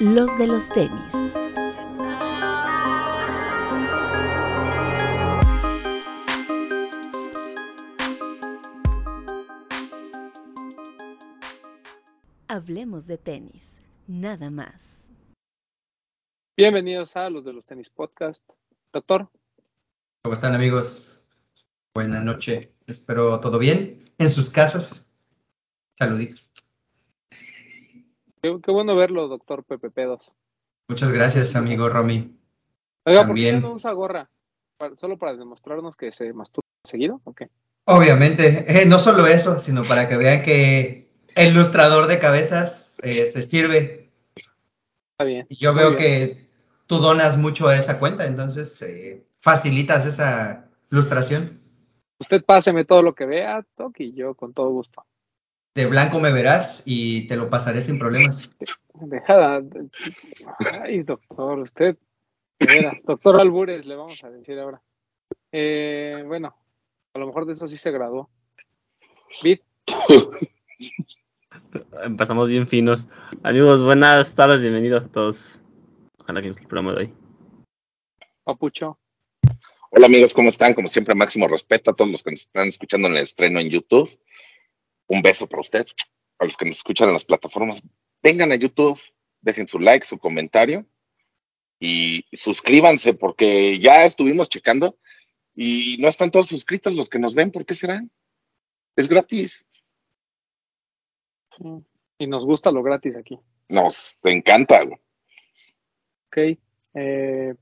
los de los tenis. Hablemos de tenis, nada más. Bienvenidos a los de los tenis podcast. Doctor. ¿Cómo están amigos? Buenas noches. Espero todo bien en sus casas. Saluditos. Qué, bueno verlo, doctor Pepe Pedos. Muchas gracias, amigo Romy. Oiga, ¿por qué no usa gorra? ¿Solo para demostrarnos que se masturba seguido o qué? Obviamente, eh, no solo eso, sino para que vean que el ilustrador de cabezas eh, te sirve. Está bien. Y yo veo que tú donas mucho a esa cuenta, entonces eh, facilitas esa ilustración. Usted páseme todo lo que vea, Toki, y yo con todo gusto de blanco me verás y te lo pasaré sin problemas. Dejada. Ay, doctor, usted. doctor Albures, le vamos a decir ahora. Eh, bueno, a lo mejor de eso sí se graduó. Bit. Empezamos bien finos. Amigos, buenas tardes, bienvenidos a todos. Ojalá que nos el programa de hoy. Papucho. Hola amigos, ¿cómo están? Como siempre, máximo respeto a todos los que nos están escuchando en el estreno en YouTube un beso para usted, a los que nos escuchan en las plataformas. Vengan a YouTube, dejen su like, su comentario y suscríbanse porque ya estuvimos checando y no están todos suscritos los que nos ven. ¿Por qué serán? Es gratis. Y nos gusta lo gratis aquí. Nos encanta. Ok. Eh.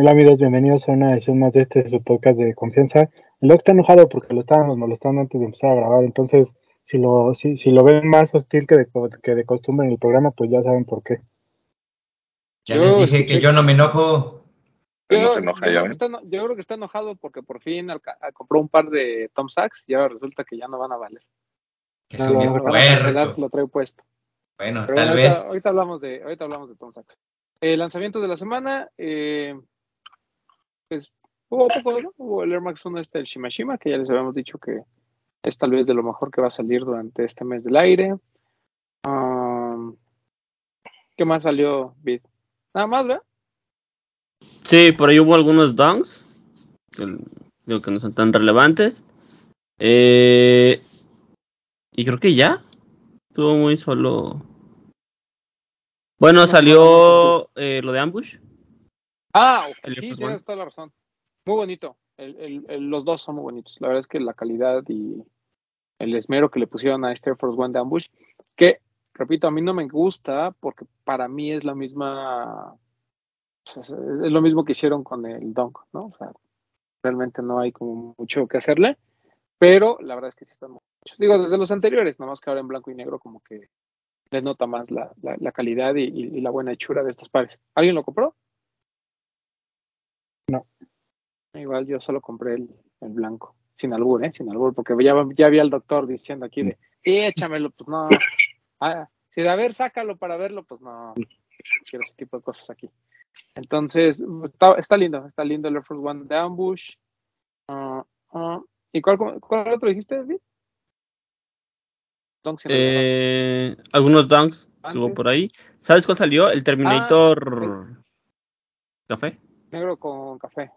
Hola amigos, bienvenidos a una edición más de este su podcast de confianza. El está enojado porque lo estábamos molestando antes de empezar a grabar, entonces si lo, si, si lo ven más hostil que de, que de costumbre en el programa, pues ya saben por qué. Ya les dije que yo no me enojo. Yo, no se enoja, yo, ya yo creo que está enojado porque por fin compró un par de Tom Sachs y ahora resulta que ya no van a valer. Que no, no, no se lo trae puesto. Bueno, tal vez. Ahorita, hablamos de, ahorita hablamos de Tom Sachs. El lanzamiento de la semana, eh, pues hubo poco, ¿no? Hubo el Air Max 1 este, el Shimashima, que ya les habíamos dicho que es tal vez de lo mejor que va a salir durante este mes del aire. ¿Qué más salió, Bit? Nada más, ¿verdad? Sí, por ahí hubo algunos donks, digo que no son tan relevantes. Eh, y creo que ya. Estuvo muy solo. Bueno, salió eh, lo de Ambush. Ah, sí, tienes toda la razón. Muy bonito. los dos son muy bonitos. La verdad es que la calidad y el esmero que le pusieron a este Air Force One de Ambush, que, repito, a mí no me gusta porque para mí es la misma, pues, es, lo mismo que hicieron con el Dunk, ¿no? O sea, realmente no hay como mucho que hacerle, pero la verdad es que sí están muy Digo, desde los anteriores, nada más que ahora en blanco y negro como que les nota más la, calidad y, y, la buena hechura de estos pares. ¿Alguien lo compró? No. Igual yo solo compré el, blanco, sin albur, ¿eh? Sin albur, porque ya, ya había el doctor diciendo aquí de, échamelo, pues no. Ah, si de a ver, sácalo para verlo, pues no. Quiero ese tipo de cosas aquí. Entonces, está, lindo, está lindo el Air Force One de Ambush. Ah, ah, ¿Y cuál, cuál otro dijiste, David? Eh, algunos dunks que por ahí. ¿Sabes cuál salió? El Terminator Café. Negro con café.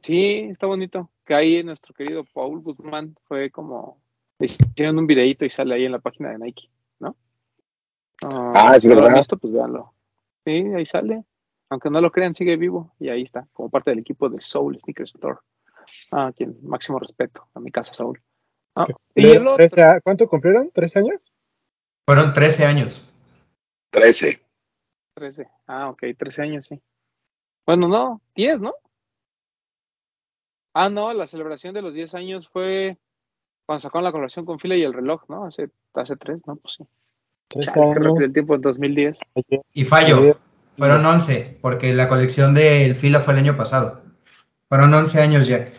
Sí, está bonito. Que ahí nuestro querido Paul Guzmán fue como hicieron un videito y sale ahí en la página de Nike, ¿no? ah, ah es verdad. Visto, pues véanlo. Sí, ahí sale. Aunque no lo crean, sigue vivo y ahí está, como parte del equipo de Soul Sneaker Store. Ah, quien máximo respeto a mi casa, Soul. Ah, ¿y ¿Cuánto cumplieron? ¿Tres años? Fueron 13 años. 13. 13. Ah, ok, 13 años, sí. Bueno, no, 10, ¿no? Ah, no, la celebración de los 10 años fue cuando sacaron la colaboración con Fila y el reloj, ¿no? Hace, hace tres, ¿no? Pues sí. Tres años. el tiempo en 2010. Y fallo, fueron 11, porque la colección del Fila fue el año pasado. Fueron 11 años ya.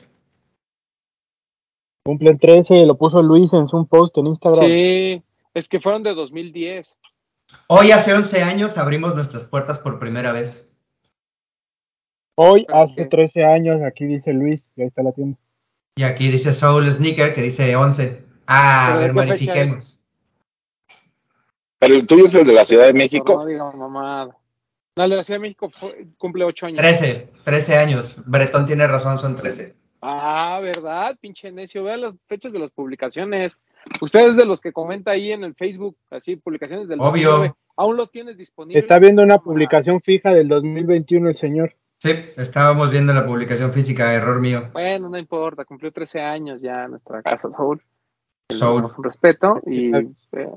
Cumplen 13, lo puso Luis en su post en Instagram. Sí, es que fueron de 2010. Hoy hace 11 años abrimos nuestras puertas por primera vez. Hoy hace 13 años, aquí dice Luis, y ahí está la tienda. Y aquí dice Soul Sneaker, que dice 11. Ah, a ver, verifiquemos. Pero el tuyo es el de la Ciudad de No México. diga mamada. No, el de la Ciudad de México fue- cumple ocho años. 13, 13 años. Bretón tiene razón, son 13. Ah, ¿verdad? Pinche necio. Vea las fechas de las publicaciones. Ustedes de los que comenta ahí en el Facebook, así, publicaciones del Obvio. 2009, ¿Aún lo tienes disponible? Está viendo una Ah, publicación fija del 2021 el señor. Sí, estábamos viendo la publicación física, error mío. Bueno, no importa, cumplió 13 años ya en nuestra casa Soul. Soul. un respeto y, eh,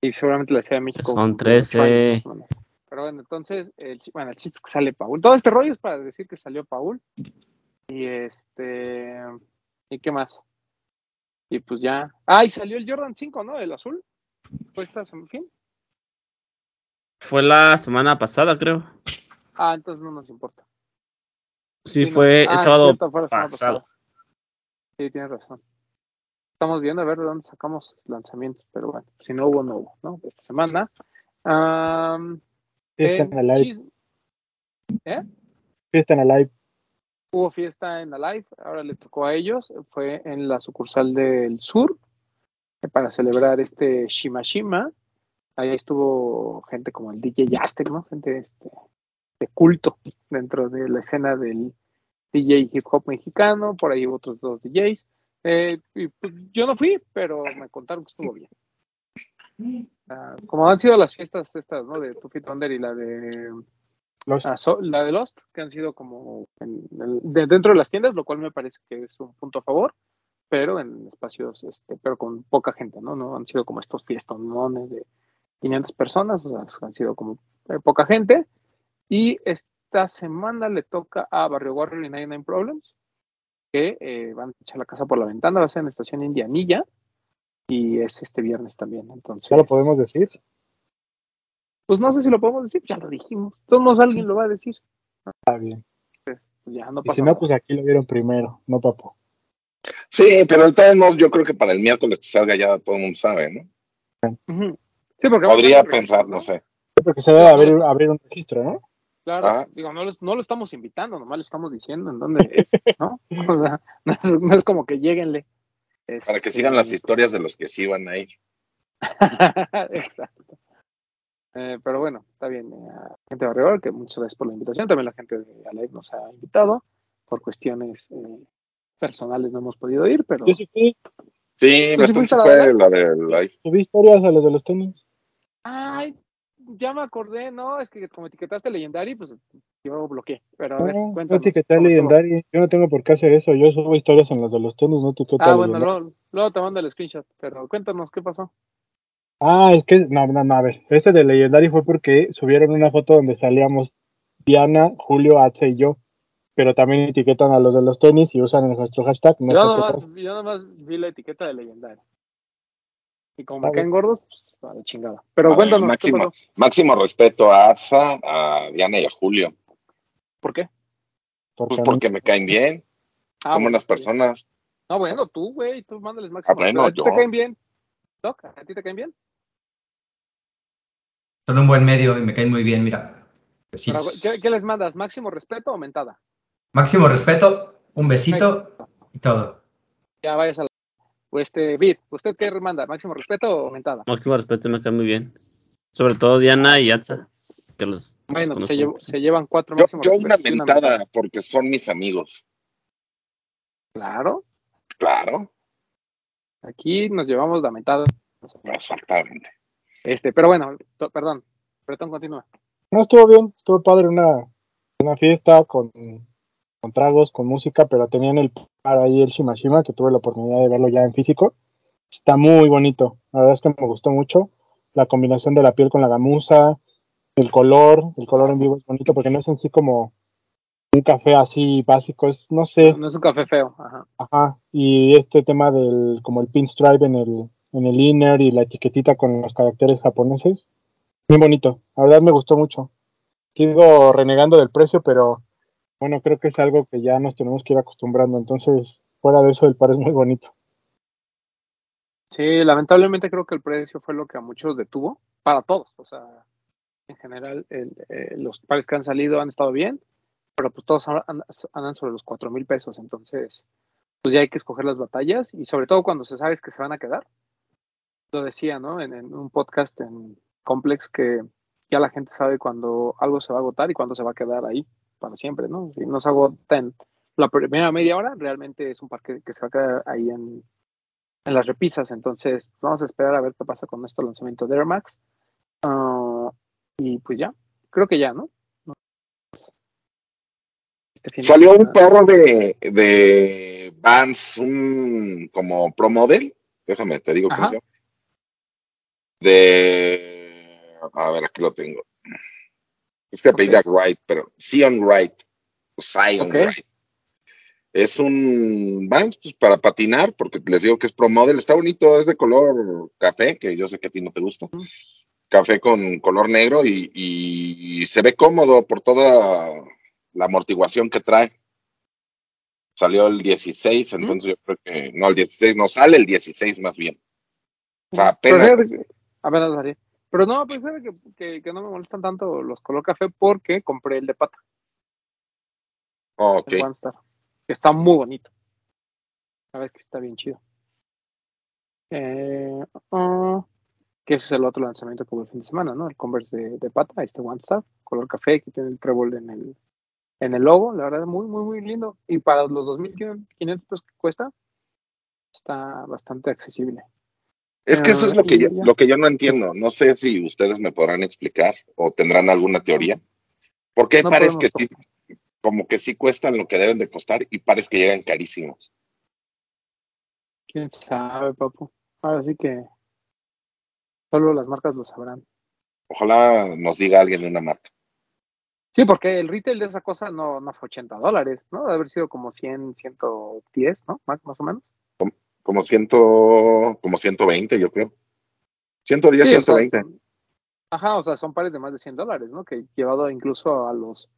y seguramente la Ciudad de México. Son cumplió ocho 13. años, más o menos. Pero bueno, entonces, el, bueno, el chiste es que sale Paul. Todo este rollo es para decir que salió Paul. Y este. ¿Y qué más? Y pues ya. Ah, y salió el Jordan 5, ¿no? El azul. Fue esta fin. Fue la semana pasada, creo. Ah, entonces no nos importa. Sí, no. fue Ah, el sábado cierto, fue pasado. Sí, tienes razón. Estamos viendo a ver de dónde sacamos lanzamientos, pero bueno, si no hubo, no hubo, ¿no? Esta semana. Am, Fiesta en en Alive. Chis- Fiesta en Alive. Hubo fiesta en Alive, ahora le tocó a ellos, fue en la sucursal del sur eh, para celebrar este Shimashima. Ahí estuvo gente como el DJ Aztec, ¿no? Gente este, de culto dentro de la escena del DJ hip hop mexicano, por ahí otros dos DJs. Eh, y, pues, yo no fui, pero me contaron que estuvo bien. Ah, como han sido las fiestas estas, ¿no? De Tufi Thunder y la de Los, Ah, so- la de Lost, que han sido como en de- dentro de las tiendas, lo cual me parece que es un punto a favor, pero en espacios, este, pero con poca gente, ¿no? No han sido como estos fiestonones de 500 personas, o sea, han sido como eh, poca gente. Y esta semana le toca a Barrio Warrior y 99 Problems, que eh, van a echar la casa por la ventana, va a ser en la estación Indianilla, y es este viernes también, entonces. ya lo podemos decir. Pues no sé si lo podemos decir, ya lo dijimos. Todos alguien lo va a decir. Está bien. Pues ya no Y pasa si no, nada. pues aquí lo vieron primero, no papo. Sí, pero de todos modos, yo creo que para el miércoles que salga ya todo el mundo sabe, ¿no? Sí, porque Podría pensar, no sé. Porque se debe abrir, abrir un registro, ¿no? Claro, Ah. digo, no, los- no lo estamos invitando, nomás le estamos diciendo en dónde es, ¿no? O sea, no es, no es como que lleguenle. Para que Este, sigan las historias de los que sí van ahí. Exacto. Eh, pero bueno, está bien. eh, a gente de Barrio que muchas gracias por la invitación. También la gente de Alive nos ha invitado. Por cuestiones eh, personales no hemos podido ir, pero Yo sí fui, Sí, ¿Tú sí a la fue la de live. subí historias a los de los tenis. Ay, ya me acordé, ¿no? Es que como etiquetaste Legendary, pues yo bloqueé. Pero a ver, No, no cuéntanos. Legendary. Yo no tengo por qué hacer eso. Yo subo historias en los de los tenis, no Ah, bueno, luego, luego te mando el screenshot, pero cuéntanos qué pasó. Ah, es que, no, no, no, a ver. Este de Legendary fue porque subieron una foto donde salíamos Diana, Julio, Atze y yo. Pero también etiquetan a los de los tenis y usan nuestro hashtag. No yo, nomás, yo nomás vi la etiqueta de Legendary. Y como me caen gordos, pues a la chingada. Pero cuéntanos, máximo. Máximo respeto a Asa, a Diana y a Julio. ¿Por qué? Pues porque me caen bien, Ah, son bueno, buenas está bien. personas. No, bueno, tú, güey, tú mándales máximo. Ah, bueno, respeto. ¿A ti yo. te caen bien? Doc, ¿a ti te caen bien? Son un buen medio y me caen muy bien, mira. Pero. ¿qué, qué les mandas? ¿Máximo respeto o aumentada? Máximo respeto, un besito y todo. Ya vayas a la... O este, Vid, ¿usted qué manda? ¿Máximo respeto o aumentada? Máximo respeto, me cae muy bien. Sobre todo Diana y Atza, que los, los Bueno, pues conozco se, llevo- mucho. se llevan cuatro Yo, yo una mentada porque son mis amigos. Claro, Claro, aquí nos llevamos la mentada. exactamente. Este, pero bueno, perdón, Bretón continúa. No, estuvo bien, estuvo padre una, una fiesta con, con tragos, con música, pero tenían el par ahí el Shimashima, que tuve la oportunidad de verlo ya en físico. Está muy bonito, la verdad es que me gustó mucho. La combinación de la piel con la gamuza, el color, el color en vivo es bonito porque no es en sí como un café así básico, es, no sé, No es un café feo, ajá. ajá. Y este tema del, como el pinstripe en el, en el inner y la etiquetita con los caracteres japoneses, muy bonito, la verdad me gustó mucho. Sigo renegando del precio, pero bueno, creo que es algo que ya nos tenemos que ir acostumbrando. Entonces, fuera de eso, el par es muy bonito. Sí, lamentablemente creo que el precio fue lo que a muchos detuvo, para todos, o sea, en general el- eh, los pares que han salido han estado bien, pero pues todos an- an- andan sobre los cuatro mil pesos, entonces pues ya hay que escoger las batallas y sobre todo cuando se sabes que se van a quedar, lo decía, ¿no? En, un podcast en Complex que ya la gente sabe cuando algo se va a agotar y cuando se va a quedar ahí para siempre, ¿no? Si no se agota en la primera media hora, realmente es un parque que se va a quedar ahí en, en las repisas. Entonces, vamos a esperar a ver qué pasa con este lanzamiento de Air Max. Ah, y pues ya, creo que ya, ¿no? Este Salió un perro de, de Vans, un como Pro Model. Déjame, te digo cómo se llama. De. A ver, aquí lo tengo. Es que okay. Wright, pero Sion Wright. Sion Wright. Es un Vans pues, para patinar, porque les digo que es Pro Model. Está bonito, es de color café, que yo sé que a ti no te gusta. Café con color negro y, y se ve cómodo por toda la amortiguación que trae. Salió el 16, entonces yo creo que no, el 16 no sale el 16 más bien. O sea, apenas. Pero, pero no, pues sabe que, que, no me molestan tanto los color café porque compré el de pata. Oh, ok. que está muy bonito. Sabes que está bien chido. Eh, uh, que ese es el otro lanzamiento que hubo el fin de semana, ¿no? El Converse de, de pata, este One Star, color café, que tiene el trébol en el, en el logo, la verdad, muy, muy, muy lindo. Y para los 2.500 pesos que cuesta, está bastante accesible. Es que eso es lo que, yo, lo que yo no entiendo. No sé si ustedes me podrán explicar o tendrán alguna teoría. ¿Por qué parece que sí, como que sí cuestan lo que deben de costar y parece que llegan carísimos? Quién sabe, papu. Ahora sí que solo las marcas lo sabrán. Ojalá nos diga alguien de una marca. Sí, porque el retail de esa cosa no, no fue 80 dólares, ¿no? Debe haber sido como 100, 110, ¿no? Más, más o menos. Como, como, ciento, como 120, yo creo. 110, 120. ajá, o sea, son pares de más de 100 dólares, ¿no? Que llevado incluso a los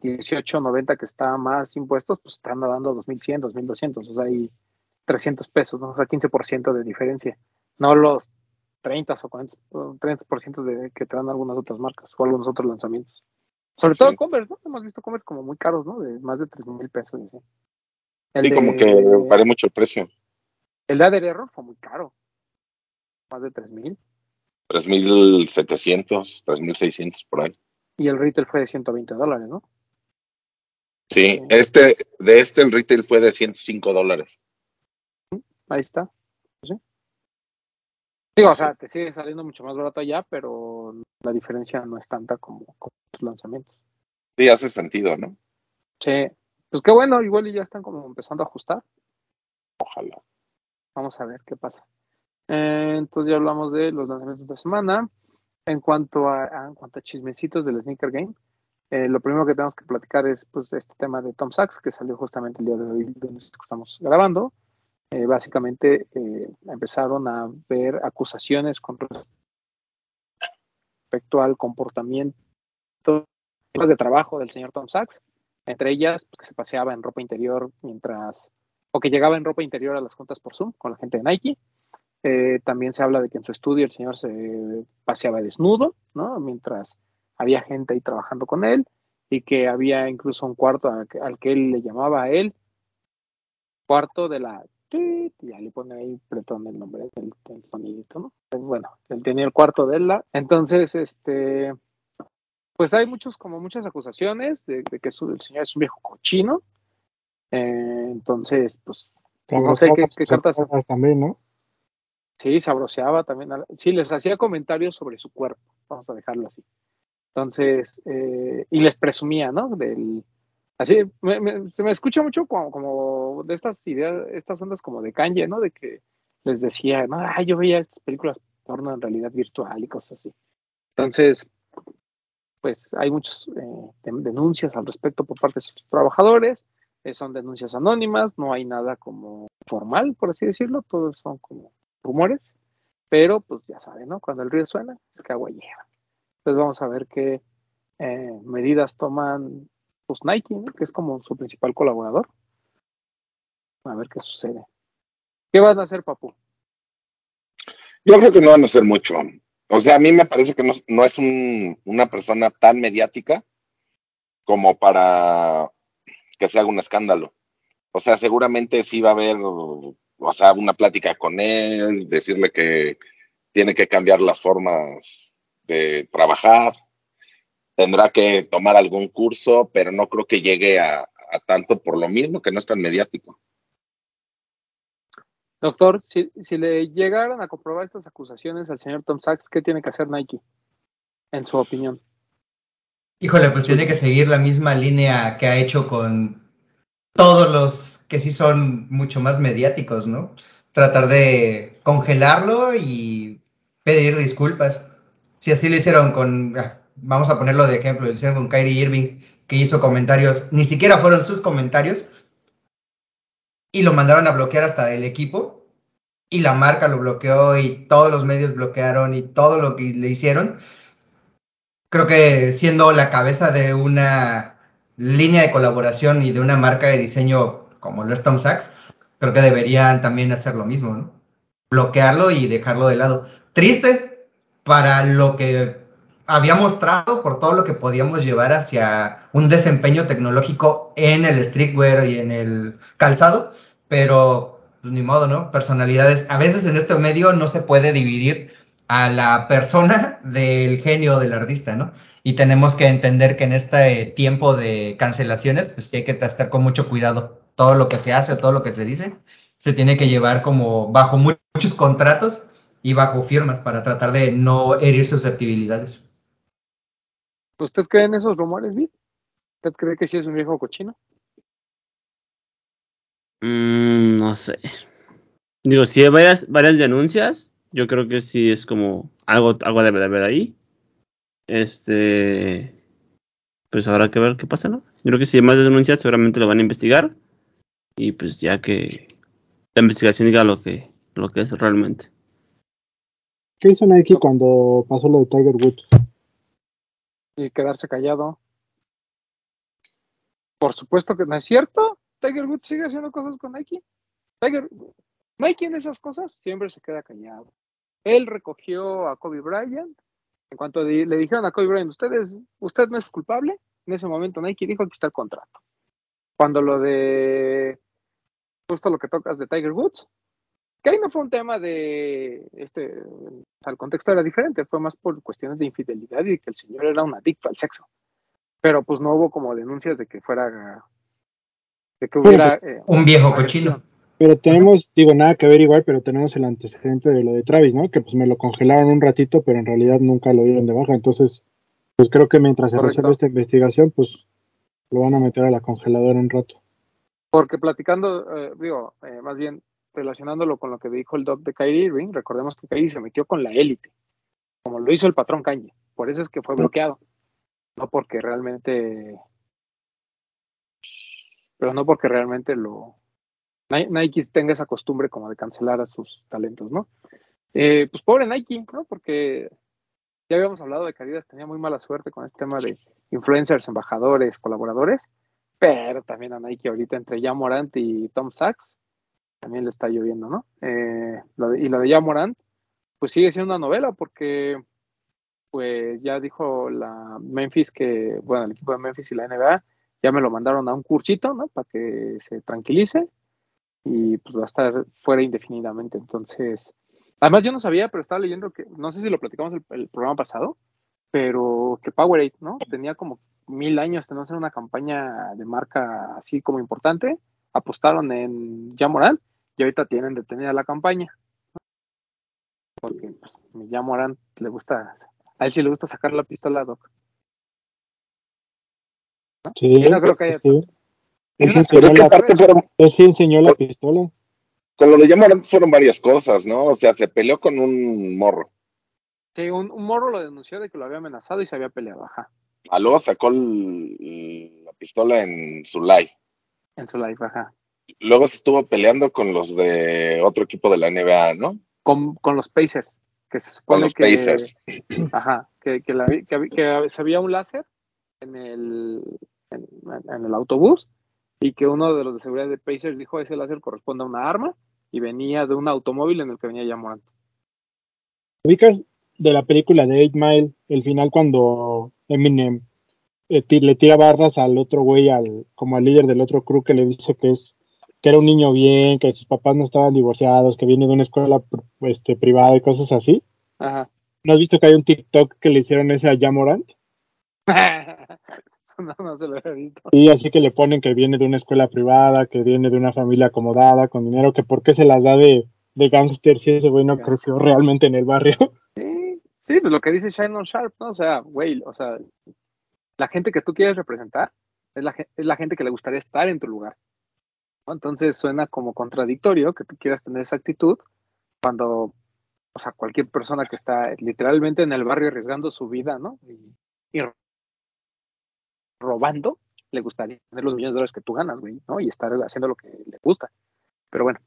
18, 90 que está más impuestos, pues están dando 2100, 2200, o sea, hay 300 pesos, ¿no? O sea, 15% de diferencia. No los 30 o 40, 30% de que te dan algunas otras marcas o algunos otros lanzamientos. Sobre todo Converse, ¿no? Hemos visto Converse como muy caros, ¿no? De más de 3 mil pesos. ¿sí? El sí, como que vale mucho el precio. El de Ader Error fue muy caro. Más de 3 mil. 3.700, 3.600 por ahí. Y el retail fue de 120 dólares, ¿no? Sí, este, de este el retail fue de 105 dólares. Ahí está. ¿Sí? Digo, o sea, te sigue saliendo mucho más barato allá, pero la diferencia no es tanta como, como los lanzamientos. Sí, hace sentido, ¿no? Sí, pues qué bueno, igual ya están como empezando a ajustar. Ojalá. Vamos a ver qué pasa. Eh, entonces ya hablamos de los lanzamientos de semana. En cuanto a, a chismecitos del Sneaker Game, eh, lo primero que tenemos que platicar es pues este tema de Tom Sachs, que salió justamente el día de hoy donde estamos grabando. Eh, básicamente eh, empezaron a ver acusaciones con respecto al comportamiento de trabajo del señor Tom Sachs, entre ellas pues, que se paseaba en ropa interior mientras, o que llegaba en ropa interior a las juntas por Zoom con la gente de Nike. Eh, también se habla de que en su estudio el señor se paseaba desnudo, ¿no? Mientras había gente ahí trabajando con él y que había incluso un cuarto al que, él le llamaba él cuarto de la ya le pone ahí pretón el nombre del, sonidito, ¿no? Pues bueno, él tenía el cuarto de él, entonces, este, pues hay muchos, como muchas acusaciones de, que el señor es un viejo cochino, eh, entonces, pues, no sé qué, cartas. También, ¿no? Sí, sabroseaba también, sí, les hacía comentarios sobre su cuerpo, vamos a dejarlo así. Entonces, eh, y les presumía, ¿no? Del, Así, se me escucha mucho como, como, de estas ideas, estas ondas como de Kanye, ¿no? De que les decía, no, yo veía estas películas porno en realidad virtual y cosas así. Entonces, pues hay muchas eh, denuncias al respecto por parte de sus trabajadores, son denuncias anónimas, no hay nada como formal, por así decirlo, todos son como rumores, pero pues ya saben, ¿no? Cuando el río suena, es que agua lleva. Entonces vamos a ver qué eh, medidas toman pues Nike, que es como su principal colaborador. A ver qué sucede. ¿Qué van a hacer, Papu? Yo creo que no van a hacer mucho. O sea, a mí me parece que no, es una persona tan mediática como para que se haga un escándalo. O sea, seguramente sí va a haber, o sea, una plática con él, decirle que tiene que cambiar las formas de trabajar, tendrá que tomar algún curso, pero no creo que llegue a, tanto por lo mismo que no es tan mediático. Doctor, si, si, le llegaran a comprobar estas acusaciones al señor Tom Sachs, ¿qué tiene que hacer Nike, en su opinión? Híjole, pues tiene que seguir la misma línea que ha hecho con todos los que sí son mucho más mediáticos, ¿no? Tratar de congelarlo y pedir disculpas. Si así lo hicieron con, ah, vamos a ponerlo de ejemplo, lo hicieron con Kyrie Irving, que hizo comentarios, ni siquiera fueron sus comentarios, y lo mandaron a bloquear hasta el equipo, y la marca lo bloqueó, y todos los medios bloquearon, y todo lo que le hicieron. Creo que siendo la cabeza de una línea de colaboración y de una marca de diseño como lo es Tom Sachs, creo que deberían también hacer lo mismo, ¿no? Bloquearlo y dejarlo de lado. Triste para lo que había mostrado por todo lo que podíamos llevar hacia un desempeño tecnológico en el streetwear y en el calzado, pero pues ni modo, ¿no? Personalidades. A veces en este medio no se puede dividir a la persona del genio del artista, ¿no? Y tenemos que entender que en este tiempo de cancelaciones, pues sí hay que estar con mucho cuidado. Todo lo que se hace, todo lo que se dice, se tiene que llevar como bajo muchos contratos y bajo firmas para tratar de no herir susceptibilidades. ¿Usted cree en esos rumores, Vic? ¿Usted cree que sí es un viejo cochino? Mm, no sé. Digo, si hay varias, varias denuncias, yo creo que sí es como algo, algo debe de haber ahí. Este, pues habrá que ver qué pasa, ¿no? Yo creo que si hay más denuncias, seguramente lo van a investigar. Y pues ya que la investigación diga lo que, lo que es realmente. ¿Qué hizo Nike cuando pasó lo de Tiger Woods? y quedarse callado. Por supuesto que no es cierto. Tiger Woods sigue haciendo cosas con Nike. Tiger, Nike en esas cosas siempre se queda callado. Él recogió a Kobe Bryant. En cuanto le dijeron a Kobe Bryant, ustedes, usted no es culpable, en ese momento Nike dijo que está el contrato. Cuando lo de justo lo que tocas de Tiger Woods, que ahí no fue un tema de, este, el contexto era diferente, fue más por cuestiones de infidelidad y que el señor era un adicto al sexo. Pero pues no hubo como denuncias de que fuera, de que hubiera... Eh, un viejo cochino. Pero tenemos, digo, nada que ver igual, pero tenemos el antecedente de lo de Travis, ¿no? Que pues me lo congelaron un ratito, pero en realidad nunca lo dieron de baja. Entonces, pues creo que mientras se resuelve esta investigación, pues lo van a meter a la congeladora un rato. Porque platicando, eh, digo, eh, más bien relacionándolo con lo que dijo el doc de Kyrie Irving, recordemos que Kyrie se metió con la élite, como lo hizo el patrón Kanye. Por eso es que fue bloqueado. No porque realmente. Pero no porque realmente lo. Nike tenga esa costumbre como de cancelar a sus talentos, ¿no? Eh, pues pobre Nike, ¿no? Porque ya habíamos hablado de que Adidas tenía muy mala suerte con este tema de influencers, embajadores, colaboradores, pero también a Nike ahorita entre ya Morant y Tom Sachs también le está lloviendo, ¿no? Eh, y lo de Yamorant, pues sigue siendo una novela porque, pues ya dijo la Memphis que, bueno, el equipo de Memphis y la NBA ya me lo mandaron a un cursito, ¿no? Para que se tranquilice y pues va a estar fuera indefinidamente. Entonces, además yo no sabía, pero estaba leyendo que, no sé si lo platicamos el, el programa pasado, pero que Powerade, ¿no? Tenía como mil años de no hacer una campaña de marca así como importante. Apostaron en Yamorant y ahorita tienen detenida la campaña. Porque pues, Arán, le gusta, a él sí le gusta sacar la pistola, Doc. Sí, no creo que haya sí. Él sí, enseñó la, sí enseñó la pistola. Con lo de Yamorant fueron varias cosas, ¿no? O sea, se peleó con un morro. Sí, un, morro lo denunció de que lo había amenazado y se había peleado, ajá. A luego sacó la pistola en su live. En su live, ajá luego se estuvo peleando con los de otro equipo de la NBA, ¿no? Con, con los Pacers, que se supone con los que, Pacers. Ajá, que, que, la, que, que, se había un láser en el, en, el autobús y que uno de los de seguridad de Pacers dijo ese láser corresponde a una arma y venía de un automóvil en el que venía ya Morant. ¿Ubicas de la película de Eight Mile, el final cuando Eminem eh, le tira barras al otro güey, al, como al líder del otro crew que le dice que es que era un niño bien, que sus papás no estaban divorciados, que viene de una escuela este, privada y cosas así. Ajá. ¿No has visto que hay un TikTok que le hicieron ese a Jamorant? no, no se lo había visto. Y así que le ponen que viene de una escuela privada, que viene de una familia acomodada, con dinero, que por qué se las da de, de gángster si ese güey no creció realmente en el barrio. Sí, sí, pues lo que dice Shannon Sharp, ¿no? O sea, güey, o sea, la gente que tú quieres representar es la, es la gente que le gustaría estar en tu lugar. ¿no? Entonces suena como contradictorio que tú quieras tener esa actitud cuando, o sea, cualquier persona que está literalmente en el barrio arriesgando su vida, ¿no? Y, y robando, le gustaría tener los millones de dólares que tú ganas, güey, ¿no? Y estar haciendo lo que le gusta. Pero bueno,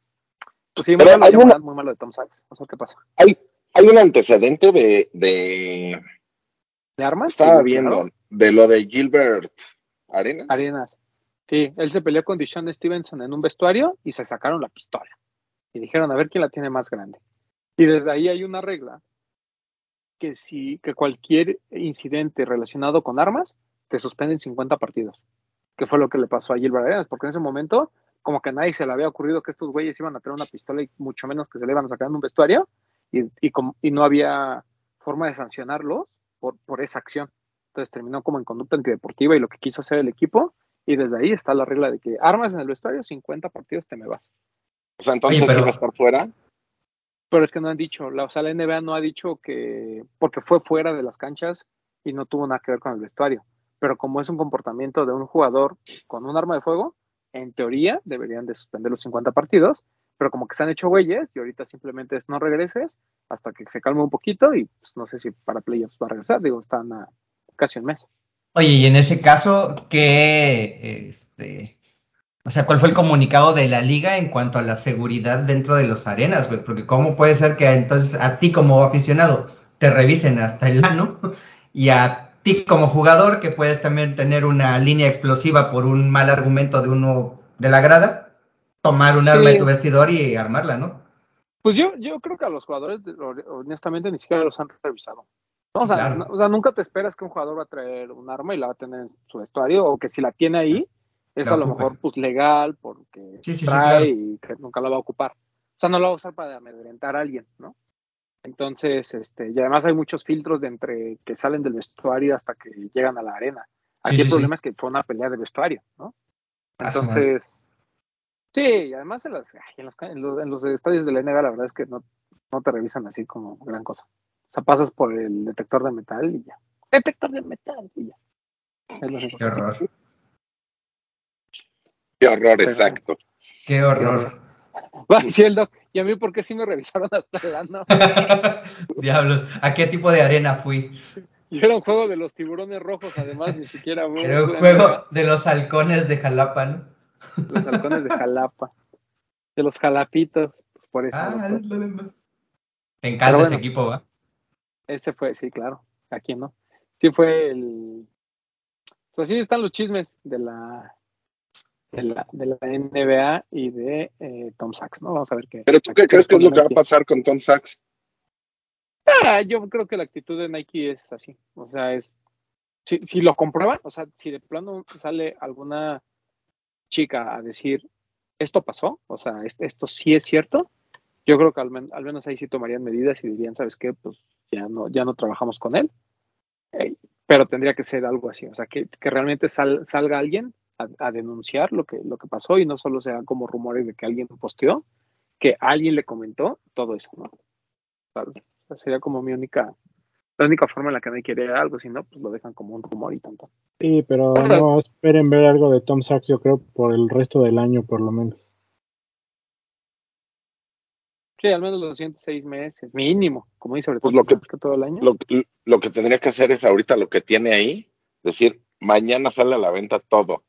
pues sí, muy Pero malo, hay una- muy malo de Tom Sachs. No sé qué pasa. Hay, hay un antecedente de, de ¿De armas? estaba Sí, viendo, de lo de Gilbert Arenas. Arenas. Sí, él se peleó con Dishon Stevenson en un vestuario y se sacaron la pistola. Y dijeron a ver quién la tiene más grande. Y desde ahí hay una regla que si que cualquier incidente relacionado con armas te suspenden 50 partidos. Que fue lo que le pasó a Gilbert Arenas, porque en ese momento como que a nadie se le había ocurrido que estos güeyes iban a tener una pistola y mucho menos que se le iban a sacar en un vestuario y, y, como- y no había forma de sancionarlos por, por esa acción. Entonces terminó como en conducta antideportiva y lo que quiso hacer el equipo y desde ahí está la regla de que armas en el vestuario, 50 partidos te me vas. O sea, entonces Oye, pero- sí va a estar fuera. Pero es que no han dicho, la, o sea, la NBA no ha dicho que, porque fue fuera de las canchas y no tuvo nada que ver con el vestuario. Pero como es un comportamiento de un jugador con un arma de fuego, en teoría deberían de suspender los 50 partidos, pero como que se han hecho güeyes y ahorita simplemente es no regreses hasta que se calme un poquito y pues, no sé si para playoffs va a regresar, digo, están a casi un mes. Oye, y en ese caso, ¿qué, este, o sea, cuál fue el comunicado de la liga en cuanto a la seguridad dentro de los arenas, güey? Porque cómo puede ser que entonces a ti como aficionado te revisen hasta el ano y a ti como jugador que puedes también tener una línea explosiva por un mal argumento de uno de la grada, tomar un arma Sí. de tu vestidor y armarla, ¿no? Pues yo, yo creo que a los jugadores, honestamente, ni siquiera los han revisado. ¿no? O, sea, Claro. no- o sea, nunca te esperas que un jugador va a traer un arma y la va a tener en su vestuario, o que si la tiene ahí, es La a lo mejor pues legal, porque Sí, sí, sí, trae claro. y que nunca la va a ocupar. O sea, no la va a usar para amedrentar a alguien, ¿no? Entonces, este, y además hay muchos filtros de entre que salen del vestuario hasta que llegan a la arena. Aquí Sí, el sí, problema es que fue una pelea de vestuario, ¿no? A su madre. Entonces, sí, y además en, las, ay, en, los, en, los, en los estadios de la NBA la verdad es que no, no te revisan así como gran cosa. O sea, pasas por el detector de metal y ya. Detector de metal y ya. Es lo único Qué horror, Qué horror, Pero- exacto. qué horror. Va doc, ¿y a mí por qué sí me revisaron hasta el ano? Diablos, ¿a qué tipo de arena fui? Y era un juego de los tiburones rojos, además, ni siquiera Era un juego de los halcones de Jalapa, ¿no? los halcones de Jalapa, de los jalapitos, pues, por eso. Ah, no la. Te encanta ese bueno. equipo, ¿va? Ese fue, sí, claro. ¿A quién no? Sí fue el. Pues sí están los chismes de la de la, de la NBA y de eh, Tom Sachs, ¿no? Vamos a ver qué. Pero tú qué crees que es lo que va a pasar con Tom Sachs? Ah, yo creo que la actitud de Nike es así. O sea, es. Si, si lo comprueban, o sea, si de plano sale alguna chica a decir esto pasó, o sea, es- esto sí es cierto, yo creo que al, men- al menos ahí sí tomarían medidas y dirían, ¿sabes qué? Pues ya no, ya no trabajamos con él. Eh, pero tendría que ser algo así, o sea, que, que realmente sal- salga alguien a, a denunciar lo que, lo que pasó y no solo sean como rumores de que alguien posteó, que alguien le comentó todo eso, ¿no? ¿Sabes? O sea, sería como mi única, la única forma en la que nadie quiere algo, si no, pues lo dejan como un rumor y tanto. Sí, pero no esperen ver algo de Tom Sachs, yo creo, por el resto del año, por lo menos. Sí, al menos los siguientes seis meses, mínimo, como dice ahorita, Pues lo que- más que todo el año. Lo, lo que tendría que hacer es ahorita lo que tiene ahí, decir, mañana sale a la venta todo.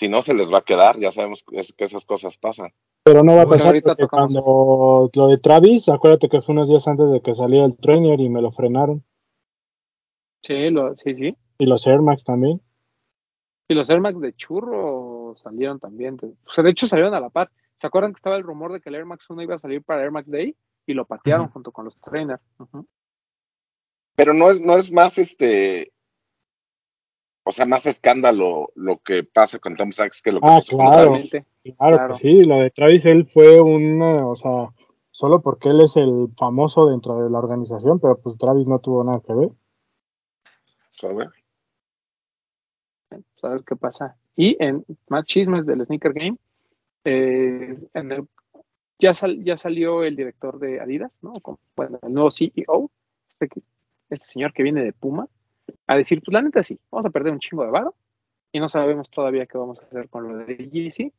Si no, se les va a quedar, ya sabemos que, es- que esas cosas pasan. Pero no va a Uy, pasar ahorita cuando lo de Travis, acuérdate que fue unos días antes de que saliera el trainer y me lo frenaron. Sí, lo, sí, sí. Y los Air Max también. Y los Air Max de churro salieron también. de- o sea, de hecho salieron a la par. ¿Se acuerdan que estaba el rumor de que el Air Max 1 iba a salir para Air Max Day? Y lo patearon junto con los trainers. Pero no es, no es más este, o sea, más escándalo lo que pasa con Tom Sachs que lo que Ah, pasó con claro. Travis. Totalmente. Claro Claro. que sí, lo de Travis, él fue una, o sea, solo porque él es el famoso dentro de la organización, pero pues Travis no tuvo nada que ver. ¿Sabes? ¿Sabes qué pasa? Y en más chismes del Sneaker Game, eh, en el, ya, ya salió el director de Adidas, ¿no? bueno, el nuevo CEO, este, este, señor que viene de Puma, a decir, pues la neta sí, vamos a perder un chingo de varo y no sabemos todavía qué vamos a hacer con lo de Yeezy,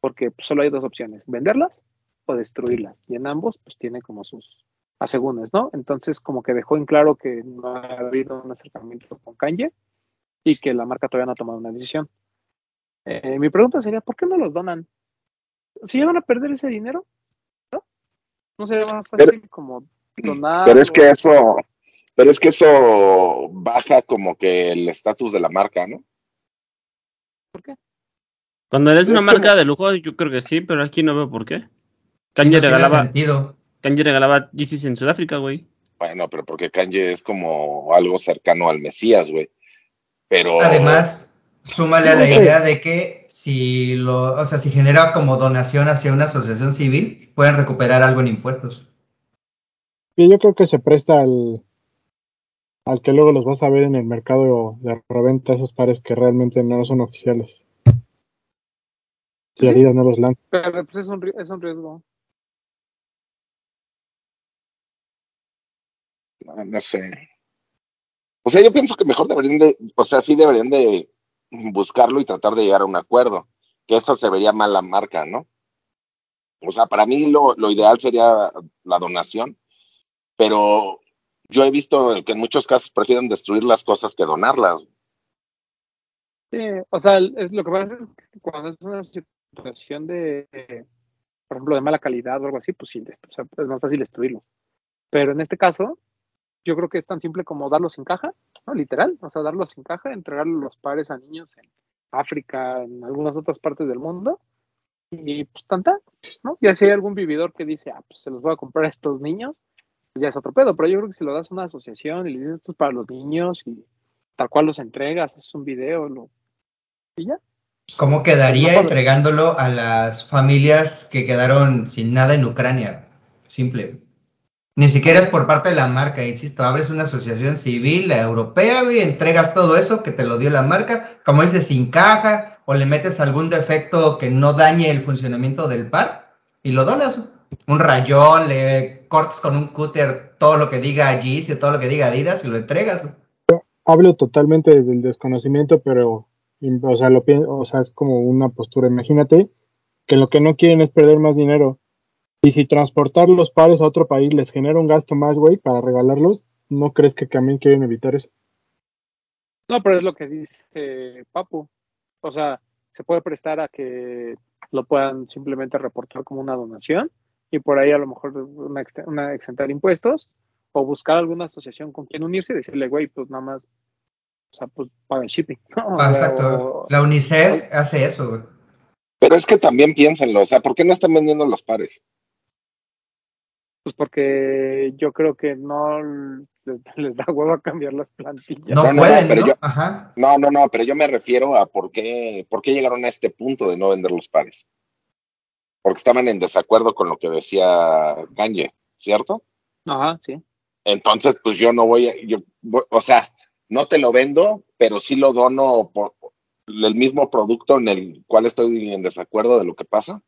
porque pues, solo hay dos opciones, venderlas o destruirlas. Y en ambos, pues tiene como sus asegúnes, ¿no? Entonces, como que dejó en claro que no ha habido un acercamiento con Kanye y que la marca todavía no ha tomado una decisión. Eh, mi pregunta sería, ¿por qué no los donan? Si ya van a perder ese dinero, ¿no? No sería más fácil como donar. Pero es que eso, pero es que eso baja como que el estatus de la marca, ¿no? ¿Por qué? Cuando eres una marca de lujo, yo creo que sí, pero aquí no veo por qué. Kanye no regalaba, sentido. Kanye regalaba Yeezys en Sudáfrica, güey. Bueno, pero porque Kanye es como algo cercano al Mesías, güey. Pero además, súmale a la idea de que si lo, o sea, si genera como donación hacia una asociación civil, pueden recuperar algo en impuestos. Y yo creo que se presta al, al que luego los vas a ver en el mercado de reventa esos pares que realmente no son oficiales. Si Adidas no los lanza. Pero pues es un, es un riesgo. No, no, sé. O sea, yo pienso que mejor deberían de, o sea, sí deberían de buscarlo y tratar de llegar a un acuerdo. Que esto se vería mal la marca, ¿no? O sea, para mí lo, lo ideal sería la donación, pero yo he visto que en muchos casos prefieren destruir las cosas que donarlas. Sí, o sea, lo que pasa es que cuando es una situación de, por ejemplo, de mala calidad o algo así, pues sí, o sea, es más fácil destruirlo. Pero en este caso, yo creo que es tan simple como darlos en caja, ¿no? Literal, o sea, darlos en caja, entregar los pares a niños en África, en algunas otras partes del mundo, y pues tanta, ¿no? Y si hay algún vividor que dice, ah, pues se los voy a comprar a estos niños, ya es otro pedo, pero yo creo que si lo das a una asociación y le dices esto es para los niños y tal cual los entregas, es un video, lo, y ya. ¿Cómo quedaría entregándolo a las familias que quedaron sin nada en Ucrania? Simple. Ni siquiera es por parte de la marca, insisto, abres una asociación civil europea y entregas todo eso que te lo dio la marca, como dices, sin caja, o le metes algún defecto que no dañe el funcionamiento del par y lo donas. Un rayón, le cortas con un cúter todo lo que diga Yeezy, todo lo que diga Adidas y lo entregas. Hablo totalmente desde el desconocimiento, pero o sea, lo, o sea, es como una postura. Imagínate que lo que no quieren es perder más dinero y si transportar los pares a otro país les genera un gasto más, güey, para regalarlos, ¿no crees que también quieren evitar eso? No, pero es lo que dice Papu. O sea, se puede prestar a que lo puedan simplemente reportar como una donación y por ahí a lo mejor una, una exentar impuestos o buscar alguna asociación con quien unirse y decirle, güey, pues nada más, o sea, pues paga el shipping. Exacto. La UNICEF hace eso, güey. Pero es que también piénsenlo, o sea, ¿por qué no están vendiendo los pares? Pues porque yo creo que no les, da huevo a cambiar las plantillas. No, pueden, pero Yo, Ajá. no, no, no, pero yo me refiero a por qué, por qué llegaron a este punto de no vender los pares. Porque estaban en desacuerdo con lo que decía Kanye, ¿cierto? Ajá, sí. Entonces, pues yo no voy a, yo, o sea, no te lo vendo, pero sí lo dono por el mismo producto en el cual estoy en desacuerdo de lo que pasa.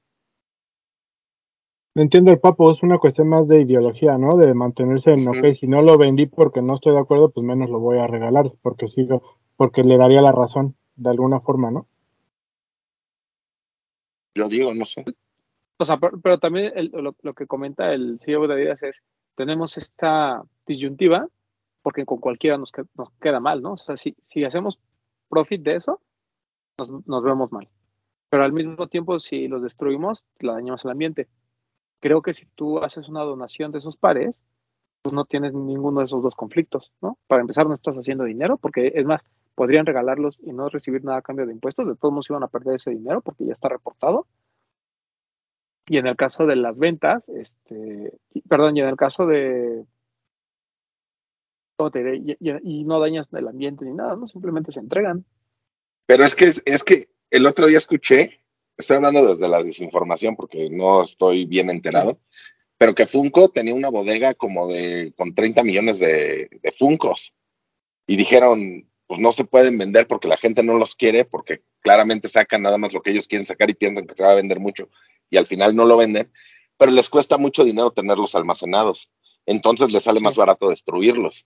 Entiendo el papo, es una cuestión más de ideología, ¿no? De mantenerse en, ok, si no lo vendí porque no estoy de acuerdo, pues menos lo voy a regalar, porque sigo, porque le daría la razón, de alguna forma, ¿no? Yo digo, no sé. O sea, pero, también lo, que comenta el CEO de Adidas es, tenemos esta disyuntiva, porque con cualquiera nos, nos queda mal, ¿no? O sea, si, si hacemos profit de eso, nos, nos vemos mal. Pero al mismo tiempo, si los destruimos, la dañamos al ambiente creo que si tú haces una donación de esos pares, pues no tienes ninguno de esos dos conflictos, ¿no? Para empezar, no estás haciendo dinero, porque es más, podrían regalarlos y no recibir nada a cambio de impuestos, de todos modos iban a perder ese dinero porque ya está reportado. Y en el caso de las ventas, este, perdón, y en el caso de. Y, no dañas el ambiente ni nada, ¿no? Simplemente se entregan. Pero es que, es que el otro día escuché estoy hablando desde la desinformación porque no estoy bien enterado, pero que Funko tenía una bodega como de con 30 millones de, de Funcos. Y dijeron, pues no se pueden vender porque la gente no los quiere, porque claramente sacan nada más lo que ellos quieren sacar y piensan que se va a vender mucho y al final no lo venden, pero les cuesta mucho dinero tenerlos almacenados. Entonces les sale más barato destruirlos.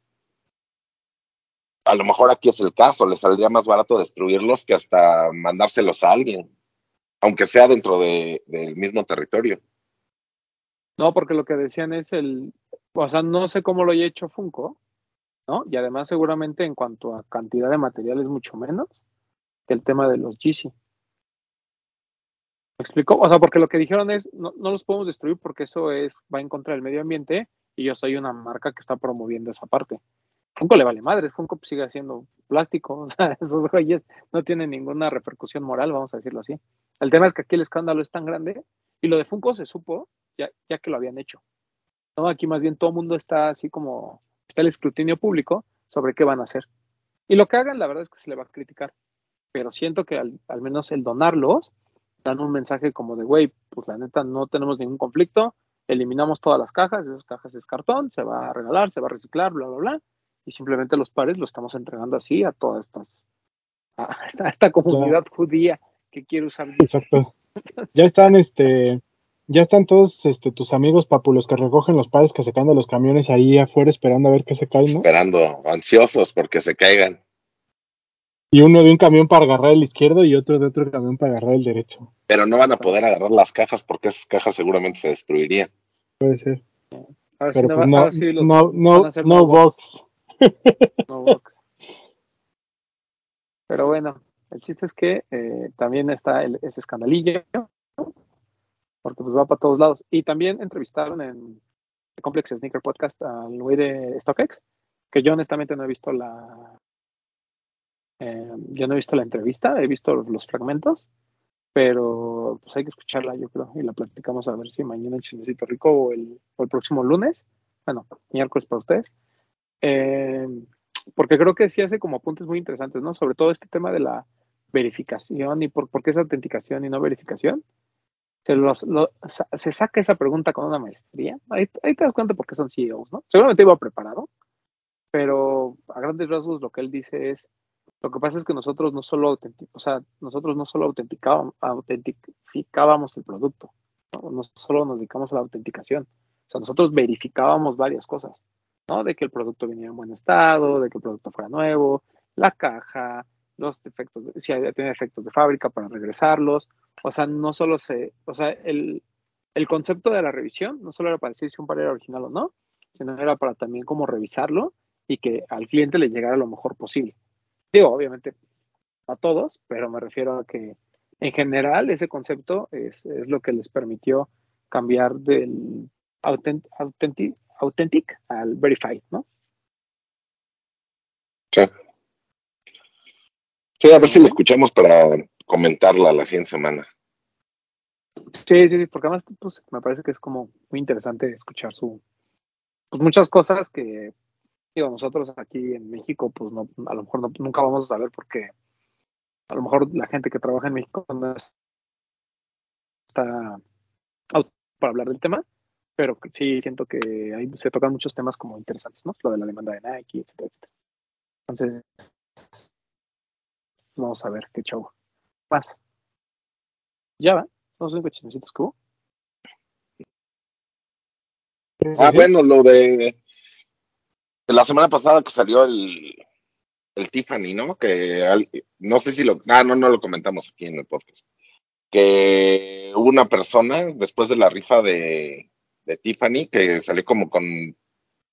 A lo mejor aquí es el caso, les saldría más barato destruirlos que hasta mandárselos a alguien, aunque sea dentro de, del mismo territorio. No, porque lo que decían es el, o sea, no sé cómo lo haya hecho Funko, ¿no? Y además seguramente en cuanto a cantidad de material es mucho menos que el tema de los GC. ¿Me explico? O sea, porque lo que dijeron es, no, no los podemos destruir porque eso es, va en contra del medio ambiente y yo soy una marca que está promoviendo esa parte. Funko le vale madre, Funko sigue haciendo plástico, o sea, esos güeyes no tienen ninguna repercusión moral, vamos a decirlo así. El tema es que aquí el escándalo es tan grande y lo de Funko se supo ya, ya que lo habían hecho. ¿no? Aquí más bien todo el mundo está así como, está el escrutinio público sobre qué van a hacer. Y lo que hagan, la verdad es que se le va a criticar. Pero siento que al, al menos el donarlos dan un mensaje como de, güey, pues la neta no tenemos ningún conflicto, eliminamos todas las cajas, esas cajas es cartón, se va a regalar, se va a reciclar, bla, bla, bla, y simplemente los pares lo estamos entregando así a todas estas, a esta, a esta comunidad ya. judía que quiere usar. Exacto. Ya están, este, ya están todos este, tus amigos, papu, los que recogen los pares que se caen de los camiones ahí afuera esperando a ver qué se cae, ¿no? Esperando, ansiosos porque se caigan. Y uno de un camión para agarrar el izquierdo y otro de otro camión para agarrar el derecho. Pero no van a poder agarrar las cajas porque esas cajas seguramente se destruirían. Puede ser. Ahora Pero pues no, no, ahora sí los no, van no, a hacer no box. no box. Pero bueno, el chiste es que eh, también está el, ese escandalillo, ¿no? porque pues va para todos lados. Y también entrevistaron en el Complex Sneaker Podcast al güey de StockX, que yo honestamente no he visto la, eh, yo no he visto la entrevista, he visto los fragmentos, pero pues hay que escucharla, yo creo, y la platicamos a ver si mañana en Chismecito Rico o el, o el próximo lunes, bueno, miércoles para ustedes, eh, porque creo que sí hace como apuntes muy interesantes, ¿no? Sobre todo este tema de la verificación y por, por qué es autenticación y no verificación. Se, los, lo, se saca esa pregunta con una maestría. Ahí, ahí te das cuenta por qué son CEOs, ¿no? Seguramente iba preparado, pero a grandes rasgos lo que él dice es, lo que pasa es que nosotros no solo, autentic, o sea, nosotros no solo autenticábamos, autentificábamos el producto, ¿no? solo nos dedicamos a la autenticación, o sea, nosotros verificábamos varias cosas, ¿no? De que el producto viniera en buen estado, de que el producto fuera nuevo, la caja, los defectos, de, si tenía efectos de fábrica para regresarlos, o sea, no solo se, o sea, el, el concepto de la revisión no solo era para decir si un par era original o no, sino era para también como revisarlo y que al cliente le llegara lo mejor posible. Digo, obviamente a todos, pero me refiero a que en general ese concepto es, es lo que les permitió cambiar del authentic, authentic, authentic al verified, ¿no? Sí. Sí, a ver si lo escuchamos para comentarla la siguiente semana. Sí, sí, porque además pues, me parece que es como muy interesante escuchar su pues muchas cosas que digo nosotros aquí en México pues no a lo mejor no, nunca vamos a saber porque a lo mejor la gente que trabaja en México no está para hablar del tema pero sí siento que ahí se tocan muchos temas como interesantes no lo de la demanda de Nike etcétera, etcétera. entonces vamos a ver qué show más ya va son cinco chismecitos que hubo Ah, bueno, lo de la semana pasada que salió el, el Tiffany, ¿no? Que al, no sé si lo, ah, no, no lo comentamos aquí en el podcast. Que hubo una persona después de la rifa de, de Tiffany que salió como con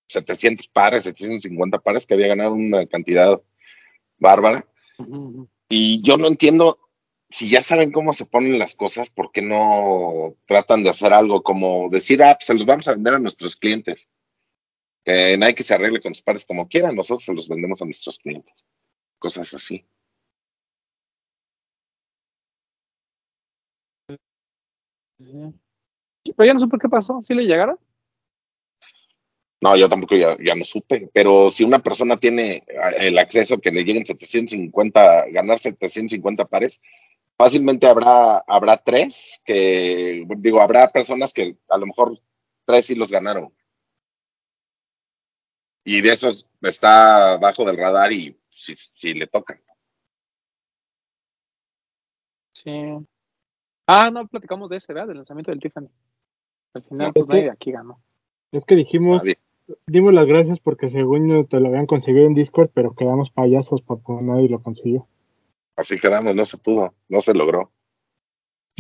700 pares, 750 pares, que había ganado una cantidad bárbara. Y yo no entiendo si ya saben cómo se ponen las cosas, ¿por qué no tratan de hacer algo como decir, ah, pues se los vamos a vender a nuestros clientes? Nadie que se arregle con sus pares como quieran, nosotros se los vendemos a nuestros clientes. Cosas así. Pero ya no supe qué pasó, ¿sí le llegaron? No, yo tampoco ya, ya, no supe, pero si una persona tiene el acceso que le lleguen 750, ganar 750 pares, fácilmente habrá, habrá tres que, digo, habrá personas que a lo mejor tres sí los ganaron. Y de esos está bajo del radar y si, si le tocan. Sí. Ah, no platicamos de ese, ¿verdad? Del lanzamiento del Tiffany. Al final, No, pues es que- nadie de aquí ganó. Es que dijimos, Nadie. dimos las gracias porque según te lo habían conseguido en Discord, pero quedamos payasos porque nadie lo consiguió. Así quedamos, no se pudo, no se logró.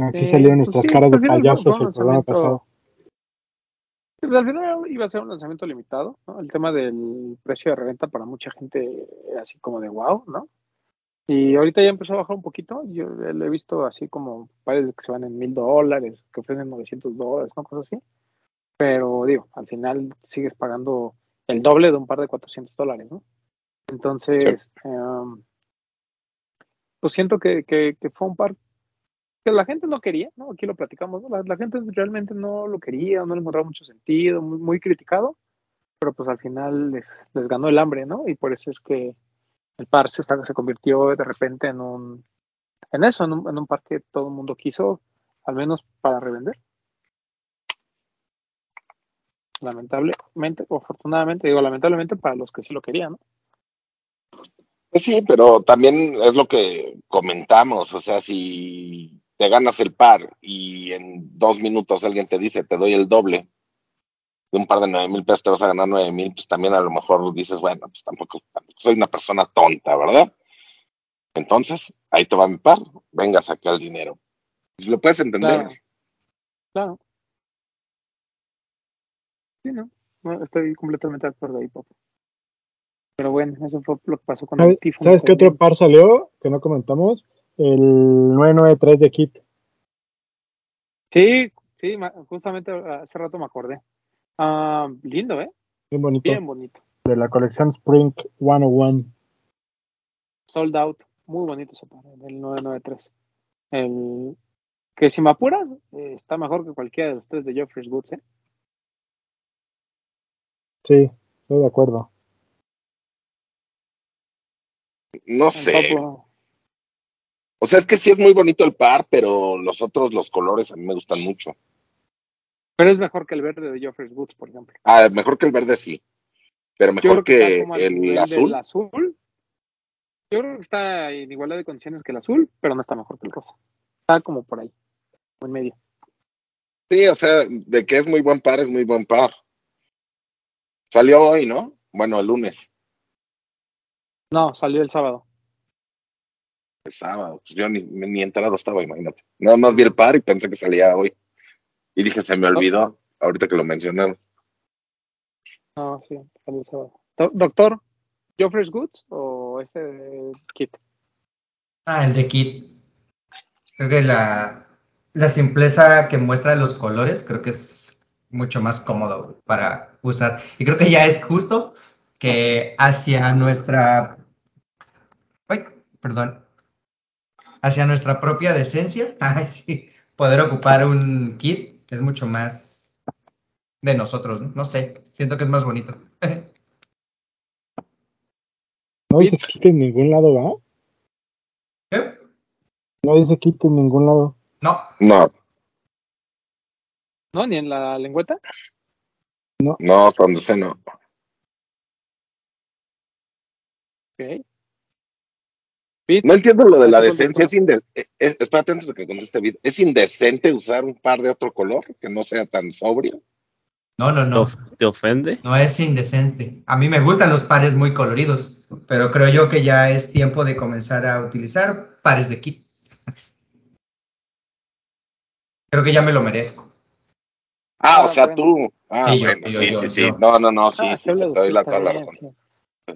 Aquí Sí, salieron pues nuestras sí, caras de fue- payasos el programa pasado. Pues al final iba a ser un lanzamiento limitado, ¿no? El tema del precio de reventa para mucha gente era así como de wow, ¿no? Y ahorita ya empezó a bajar un poquito. Yo lo he visto así como pares que se van en mil dólares, que ofrecen 900 dólares, ¿no? Cosas así. Pero digo, al final sigues pagando el doble de un par de 400 dólares, ¿no? Entonces, em, pues siento que, que, que fue un par que la gente no quería, ¿no? Aquí lo platicamos, ¿no? La, gente realmente no lo quería, no le encontraba mucho sentido, muy, criticado, pero pues al final les, les ganó el hambre, ¿no? Y por eso es que el par se, está- se convirtió de repente en un, en eso, en un, en un par que todo el mundo quiso, al menos para revender. Lamentablemente, o afortunadamente, digo lamentablemente para los que sí lo querían, ¿no? Pues sí, pero también es lo que comentamos, o sea, si te ganas el par y en dos minutos alguien te dice, te doy el doble de un par de nueve mil pesos, te vas a ganar nueve mil, pues también a lo mejor dices, bueno, pues tampoco, tampoco soy una persona tonta, ¿verdad? Entonces, ahí te va mi par, venga, saca el dinero. Pues lo puedes entender. Claro. Claro. Sí, ¿no? No, estoy completamente de acuerdo ahí, Pop. Pero bueno, eso fue lo que pasó con ¿Sabes, el Tiffany. ¿sabes qué otro par salió que no comentamos? El 993 de Kit. Sí, sí, justamente hace rato me acordé. Ah, lindo, ¿eh? Bien bonito. Bien bonito. De la colección Spring 101. Sold out. Muy bonito ese par, el 993. El que si me apuras, eh, está mejor que cualquiera de los tres de Geoffrey's Goods, ¿eh? Sí, estoy de acuerdo. No sé. O sea, es que sí es muy bonito el par, pero los otros, los colores a mí me gustan mucho. Pero es mejor que el verde de Geoffrey's Goods, por ejemplo. Ah, mejor que el verde sí, pero mejor que, que el nivel azul. azul. Yo creo que está en igualdad de condiciones que el azul, pero no está mejor que el rosa. Está como por ahí, en medio. Sí, o sea, de que es muy buen par, es muy buen par. Salió hoy, ¿no? Bueno, el lunes, No, salió el sábado. El sábado. Pues yo ni, ni enterado estaba, imagínate. Nada más vi el par y pensé que salía hoy. Y dije, se me olvidó, ahorita que lo mencionaron. No, sí, salió el sábado. Do- Doctor, ¿Geoffrey's Goods o este de kit? Ah, el de Kit. Creo que la, la simpleza que muestra los colores, creo que es mucho más cómodo para usar. Y creo que ya es justo que hacia nuestra. Ay, perdón. Hacia nuestra propia decencia, ay, sí, poder ocupar un kit es mucho más de nosotros, ¿no? No sé, siento que es más bonito. No dice Kit en ningún lado, ¿va? ¿Qué? No dice Kit en ningún lado. No, No, ¿No? ¿Ni en la lengüeta? no, hasta donde sé, no. Ok. No entiendo lo de la decencia. Es inde- eh, eh, espérate antes de que conteste. ¿Es indecente usar un par de otro color que no sea tan sobrio? no, no, ¿Te, no. te ofende? No es indecente. A mí me gustan los pares muy coloridos, pero creo yo que ya es tiempo de comenzar a utilizar pares de kit. Creo que ya me lo merezco. Ah, Ah, o sea, bueno. tú. Ah, Sí, yo, bueno, yo, sí, yo, sí, sí. yo. No, no, no, sí, ah, sí, te doy la, toda la razón. sí.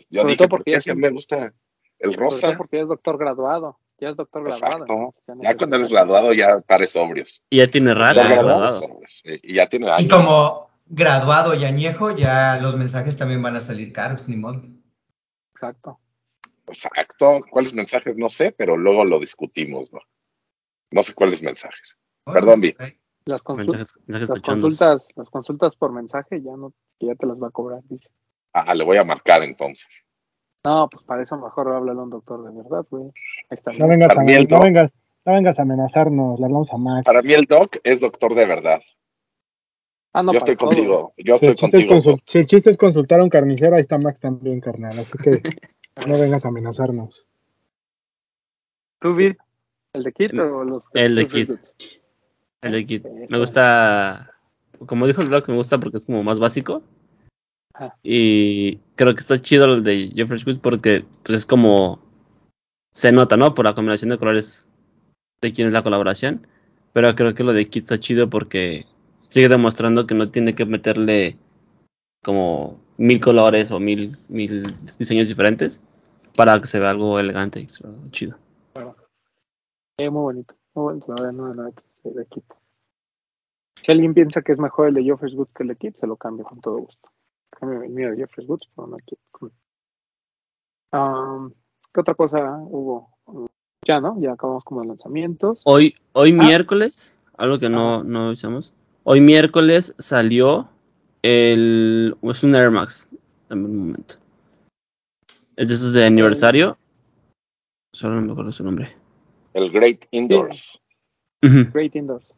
Yo Sobre dije, todo ¿por porque mí tiene- me gusta el todo rosa? porque es doctor graduado. Ya es doctor graduado. Exacto. Ya cuando eres graduado, ya pares sobrios. Y ya tiene rato Ya graduado, sí, Y ya tiene Y como graduado y añejo, ya los mensajes también van a salir caros, ni modo. Exacto. Exacto. ¿Cuáles mensajes? No sé, pero luego lo discutimos, ¿no? No sé cuáles mensajes. Perdón, Vi. Las, consul- Mensajes, mensajes las consultas, las consultas por mensaje ya no, ya te las va a cobrar, dice. Ah, le voy a marcar entonces. No, pues para eso mejor háblale a un doctor de verdad, güey. Ahí está No vengas, a, no, doc- vengas, no vengas a amenazarnos, le hablamos a Max. Para mí el doc es doctor de verdad. Ah, no, yo estoy todo. contigo. Yo Si el, estoy chiste es contigo. si el chiste es consultar a un carnicero, ahí está Max también, carnal. Así que no vengas a amenazarnos. ¿Tú, Vid? ¿El de Kit o los El de Kit. El de Kit. Está Me gusta, como dijo el blog, me gusta porque es como más básico. Ajá. Y creo que está chido el de Jeffrey Squid porque pues es como se nota, ¿no? Por la combinación de colores de quién es la colaboración. Pero creo que lo de Kit está chido porque sigue demostrando que no tiene que meterle como mil colores o mil, mil diseños diferentes para que se vea algo elegante y chido. Eh, muy bonito. Muy bonito. La no, no, de Kit. Si alguien piensa que es mejor el de Jeffrey's Goods que el de Kit, se lo cambio con todo gusto. Cambio el mío de Jeffrey's Goods por uno de Kit. Cool. Um, ¿Qué otra cosa hubo? Ya, ¿no? Ya acabamos con los lanzamientos. Hoy, hoy Ah. miércoles, algo que no, no avisamos. Hoy miércoles salió el. Es un Air Max. Dame un momento. Es de estos de aniversario. Solo no me acuerdo su nombre. El Great Indoors. Great Indoors.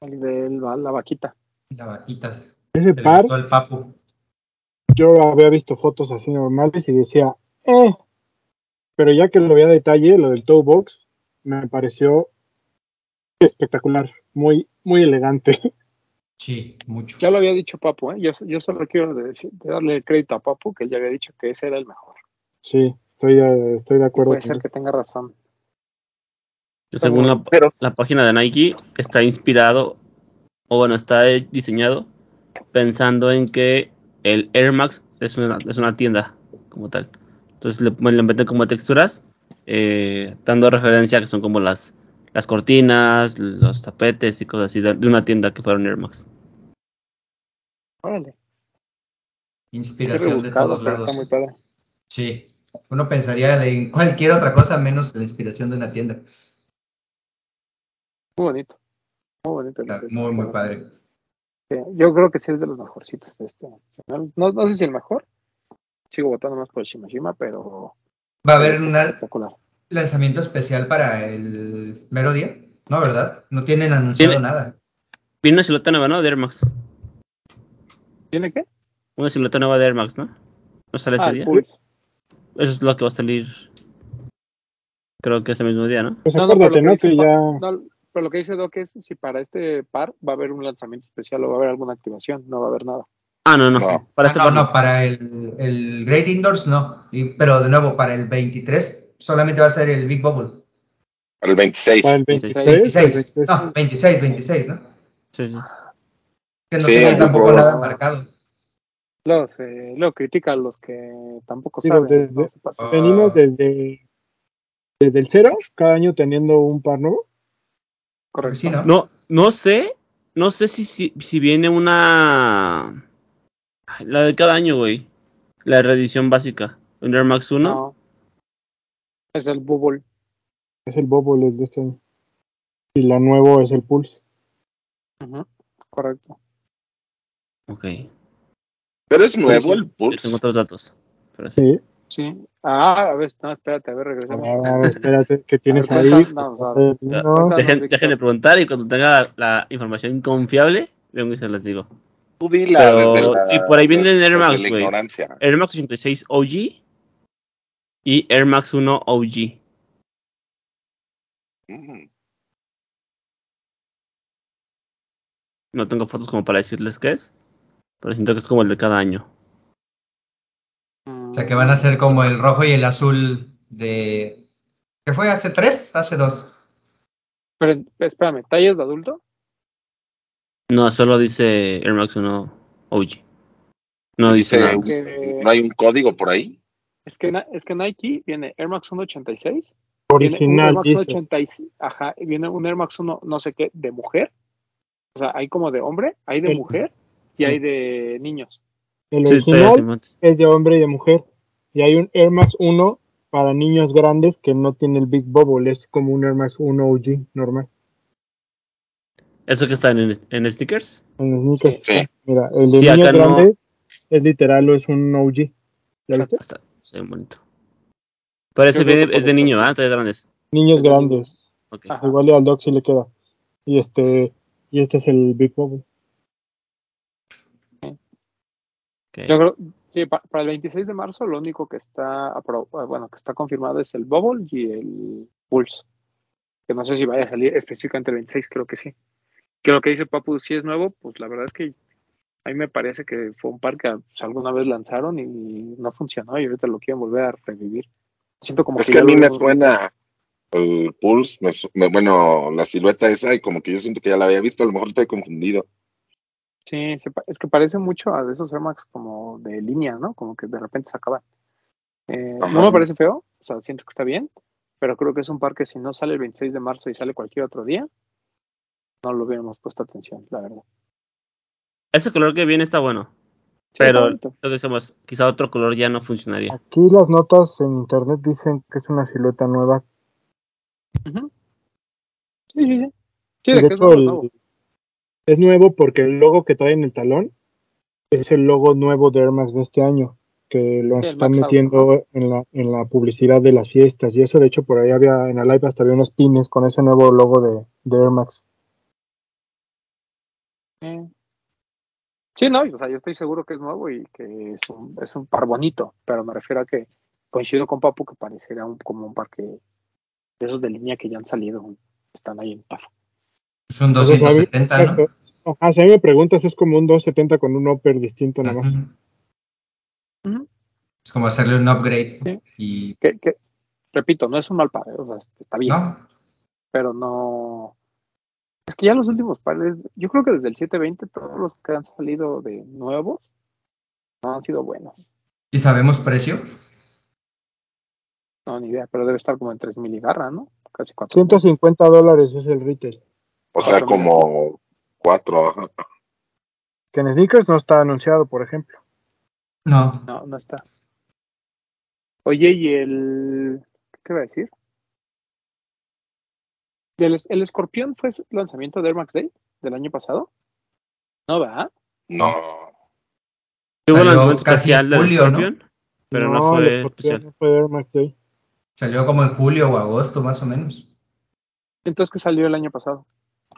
El de la, la vaquita. La vaquitas. Ese par, el papu. Yo había visto fotos así normales y decía, eh. Pero ya que lo vi a detalle, lo del toe box, me pareció espectacular, muy, muy elegante. Sí, mucho. Ya lo había dicho Papu, ¿eh? Yo, yo solo quiero decir- de darle el crédito a Papu, que él ya había dicho que ese era el mejor. Sí, estoy, estoy de acuerdo Puede con ser eso. que tenga razón. Según la, Pero- la página de Nike, está inspirado, o bueno, está diseñado pensando en que el Air Max es una, es una tienda como tal. Entonces le, le meten como texturas, eh, dando referencia que son como las, las cortinas, los tapetes y cosas así de, de una tienda que fueron Air Max. Órale. Inspiración de todos lados. Está muy padre. Sí. Uno pensaría de cualquier otra cosa menos la inspiración de una tienda. Muy bonito. Muy bonito. Muy, muy padre. Yo creo que sí es de los mejorcitos de este. No, no sé si el mejor. Sigo votando más por Shimashima, pero. Va a haber un lanzamiento especial para el mero día. No, ¿verdad? No tienen anunciado Tiene- nada. Viene una silueta nueva, ¿no? De Air Max. ¿Tiene qué? Una silueta nueva de Air Max, ¿no? ¿No sale ese Ah, día? Eso es lo que va a salir. Creo que ese mismo día, ¿no? Pues acuérdate, ¿no? que Que ya... No, pero lo que dice Doc es si para este par va a haber un lanzamiento especial o va a haber alguna activación, no va a haber nada. Ah, no, no. No. Para Ah, este no, par no, para el, el Great Indoors no. Y- pero de nuevo, para el 23 solamente va a ser el Big Bubble. El 26. Para el 26. 23, el 26. 23, No, 26, 26, ¿no? Sí, sí. Que no Sí, tiene tampoco Bubble. nada marcado. Luego, se, luego critica a los que tampoco saben. desde- no se pasen. Ah. Venimos desde, desde el cero, cada año teniendo un par nuevo. Correcto. Sí, ¿no? No, no sé. No sé si, si, si viene una. La de cada año, güey. La reedición básica. Un Air Max 1. No. Es el Bubble. Es el Bubble el de este año. Y la nuevo es el Pulse. Ujú, Correcto. Ok. Pero es nuevo el Yo Pulse. tengo otros datos. Pero sí. Sí. Sí. Ah, a ver, no, espérate, a ver, regresamos. Ah, espérate, ¿qué tienes A ver, ahí? cuéntanos, a ver. No, cuéntanos. Dejen, de preguntar y cuando tenga la, la información confiable, vengo y se las digo. Tú dila Pero la, sí, por ahí viene desde- Air Max, güey. Air Max 86 OG y Air Max 1 OG. Mm. No tengo fotos como para decirles qué es, pero siento que es como el de cada año. Sea, que van a ser como el rojo y el azul de... ¿Qué fue? ¿Hace tres? ¿Hace dos? Pero, espérame, ¿tallas de adulto? No, solo dice Air Max 1 OG. No dice Dice, nada. más. que- ¿No hay un código por ahí? Es que, es que Nike viene Air Max 186. Viene un Air original, Max dice. 186. Ajá, viene un Air Max 1 no sé qué de mujer. O sea, hay como de hombre, hay de El- mujer y hay de niños. El original es de hombre y de mujer. Y hay un Air Max 1 para niños grandes que no tiene el Big Bubble. Es como un Air Max 1 OG normal. ¿Eso que está en, en stickers? En sneakers Sí. Mira, el de Sí, niños acá no- grandes es literal o es un OG. ¿Ya viste? Está, está bien bonito. Viene- que es de niño. ¿ah? Todavía grandes. Niños Es de grandes. Ok. Ajá. Igual al Doc sí le queda. Y este y este es el Big Bubble. Yo creo, sí, para el 26 de marzo lo único que está, bueno, que está confirmado es el Bubble y el Pulse. Que no sé si vaya a salir específicamente el 26, creo que sí. Que lo que dice Papu, si es nuevo, pues la verdad es que a mí me parece que fue un par que pues, alguna vez lanzaron y no funcionó y ahorita lo quieren volver a revivir. Siento como es que, a mí me suena el Pulse, bueno, la silueta esa y como que yo siento que ya la había visto, a lo mejor estoy confundido. Sí, es que parece mucho a esos Air Max como de línea, ¿no? Como que de repente se acaban. Eh, no me parece feo, o sea, siento que está bien, pero creo que es un par que si no sale el 26 de marzo y sale cualquier otro día, no lo hubiéramos puesto atención, la verdad. Ese color que viene está bueno. pero lo que decimos, quizá otro color ya no funcionaría. Aquí las notas en internet dicen que es una silueta nueva. Sí, sí, sí. Sí, de, que es nuevo. Es nuevo porque el logo que trae en el talón es el logo nuevo de Air Max de este año, que lo están metiendo en, la, en la publicidad de las fiestas. Y eso, de hecho, por ahí había en la live hasta había unos pines con ese nuevo logo de, de Air Max. Sí, no, o sea, yo estoy seguro que es nuevo y que es un, es un par bonito, pero me refiero a que coincido con Papu que pareciera un, como un par que de esos de línea que ya han salido, están ahí en Un 270, ¿no? Ajá, si a mí me preguntas, es como un 270 con un upper distinto nada más. Es como hacerle un upgrade. Y... Que, repito, no es un mal par, o sea, está bien. Pero no, es que ya los últimos pares, yo creo que desde el 720 todos los que han salido de nuevos no han sido buenos. ¿Y sabemos precio? No, ni idea, pero debe estar como en 3000 y garra, ¿no? Casi 4. 150 dólares es el retail. O sea, como 4. Que en sneakers no está anunciado, por ejemplo. No. No, no está. Oye, ¿y el. ¿Qué iba a decir? ¿El, escorpión fue el lanzamiento de Air Max Day del año pasado? No, ¿verdad? No. Hubo lanzamiento especial del Scorpion, pero no, fue especial. No fue Air Max Day. Salió como en julio o agosto, más o menos. Entonces, ¿qué salió el año pasado?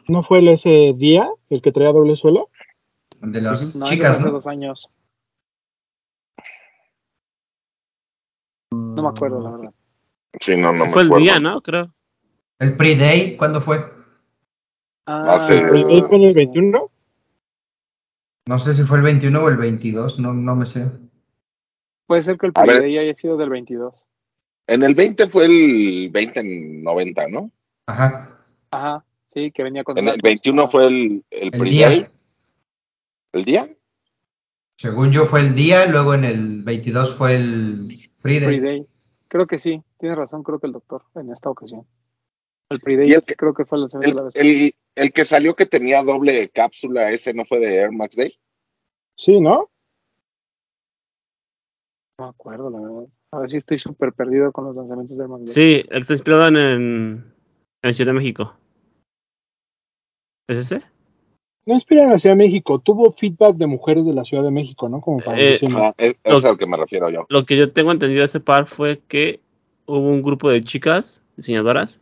¿No fue el ese día el que traía doble suelo? De las chicas, ¿no? dos años. No me acuerdo, la verdad. Sí, no, no me Fue el día, ¿no? Creo. ¿El pre-day cuándo fue? Ah, ¿El pre-day fue el 21? No sé si fue el 21 o el 22, no, no me sé. Puede ser que el pre-day haya sido del 22. En el 20 fue el 2090, ¿no? Ajá. Ajá, sí, que venía con... En el 21 fue el, el, pre-day. ¿El día? Según yo fue el día, luego en el 22 fue el. Pre creo que sí, tiene razón, creo que el doctor en esta ocasión. El pre que, creo que fue el, el, el, que salió que tenía doble cápsula, ese no fue de Air Max Day. Sí, ¿no? No me acuerdo, la verdad. A ver si estoy súper perdido con los lanzamientos de Air Max Day. Sí, el que está inspirado en, en Ciudad de México. ¿Es ese? No inspira en la Ciudad de México, tuvo feedback de mujeres de la Ciudad de México, ¿no? Como para eh, es, es al que me refiero yo. Lo que yo tengo entendido de ese par fue que hubo un grupo de chicas diseñadoras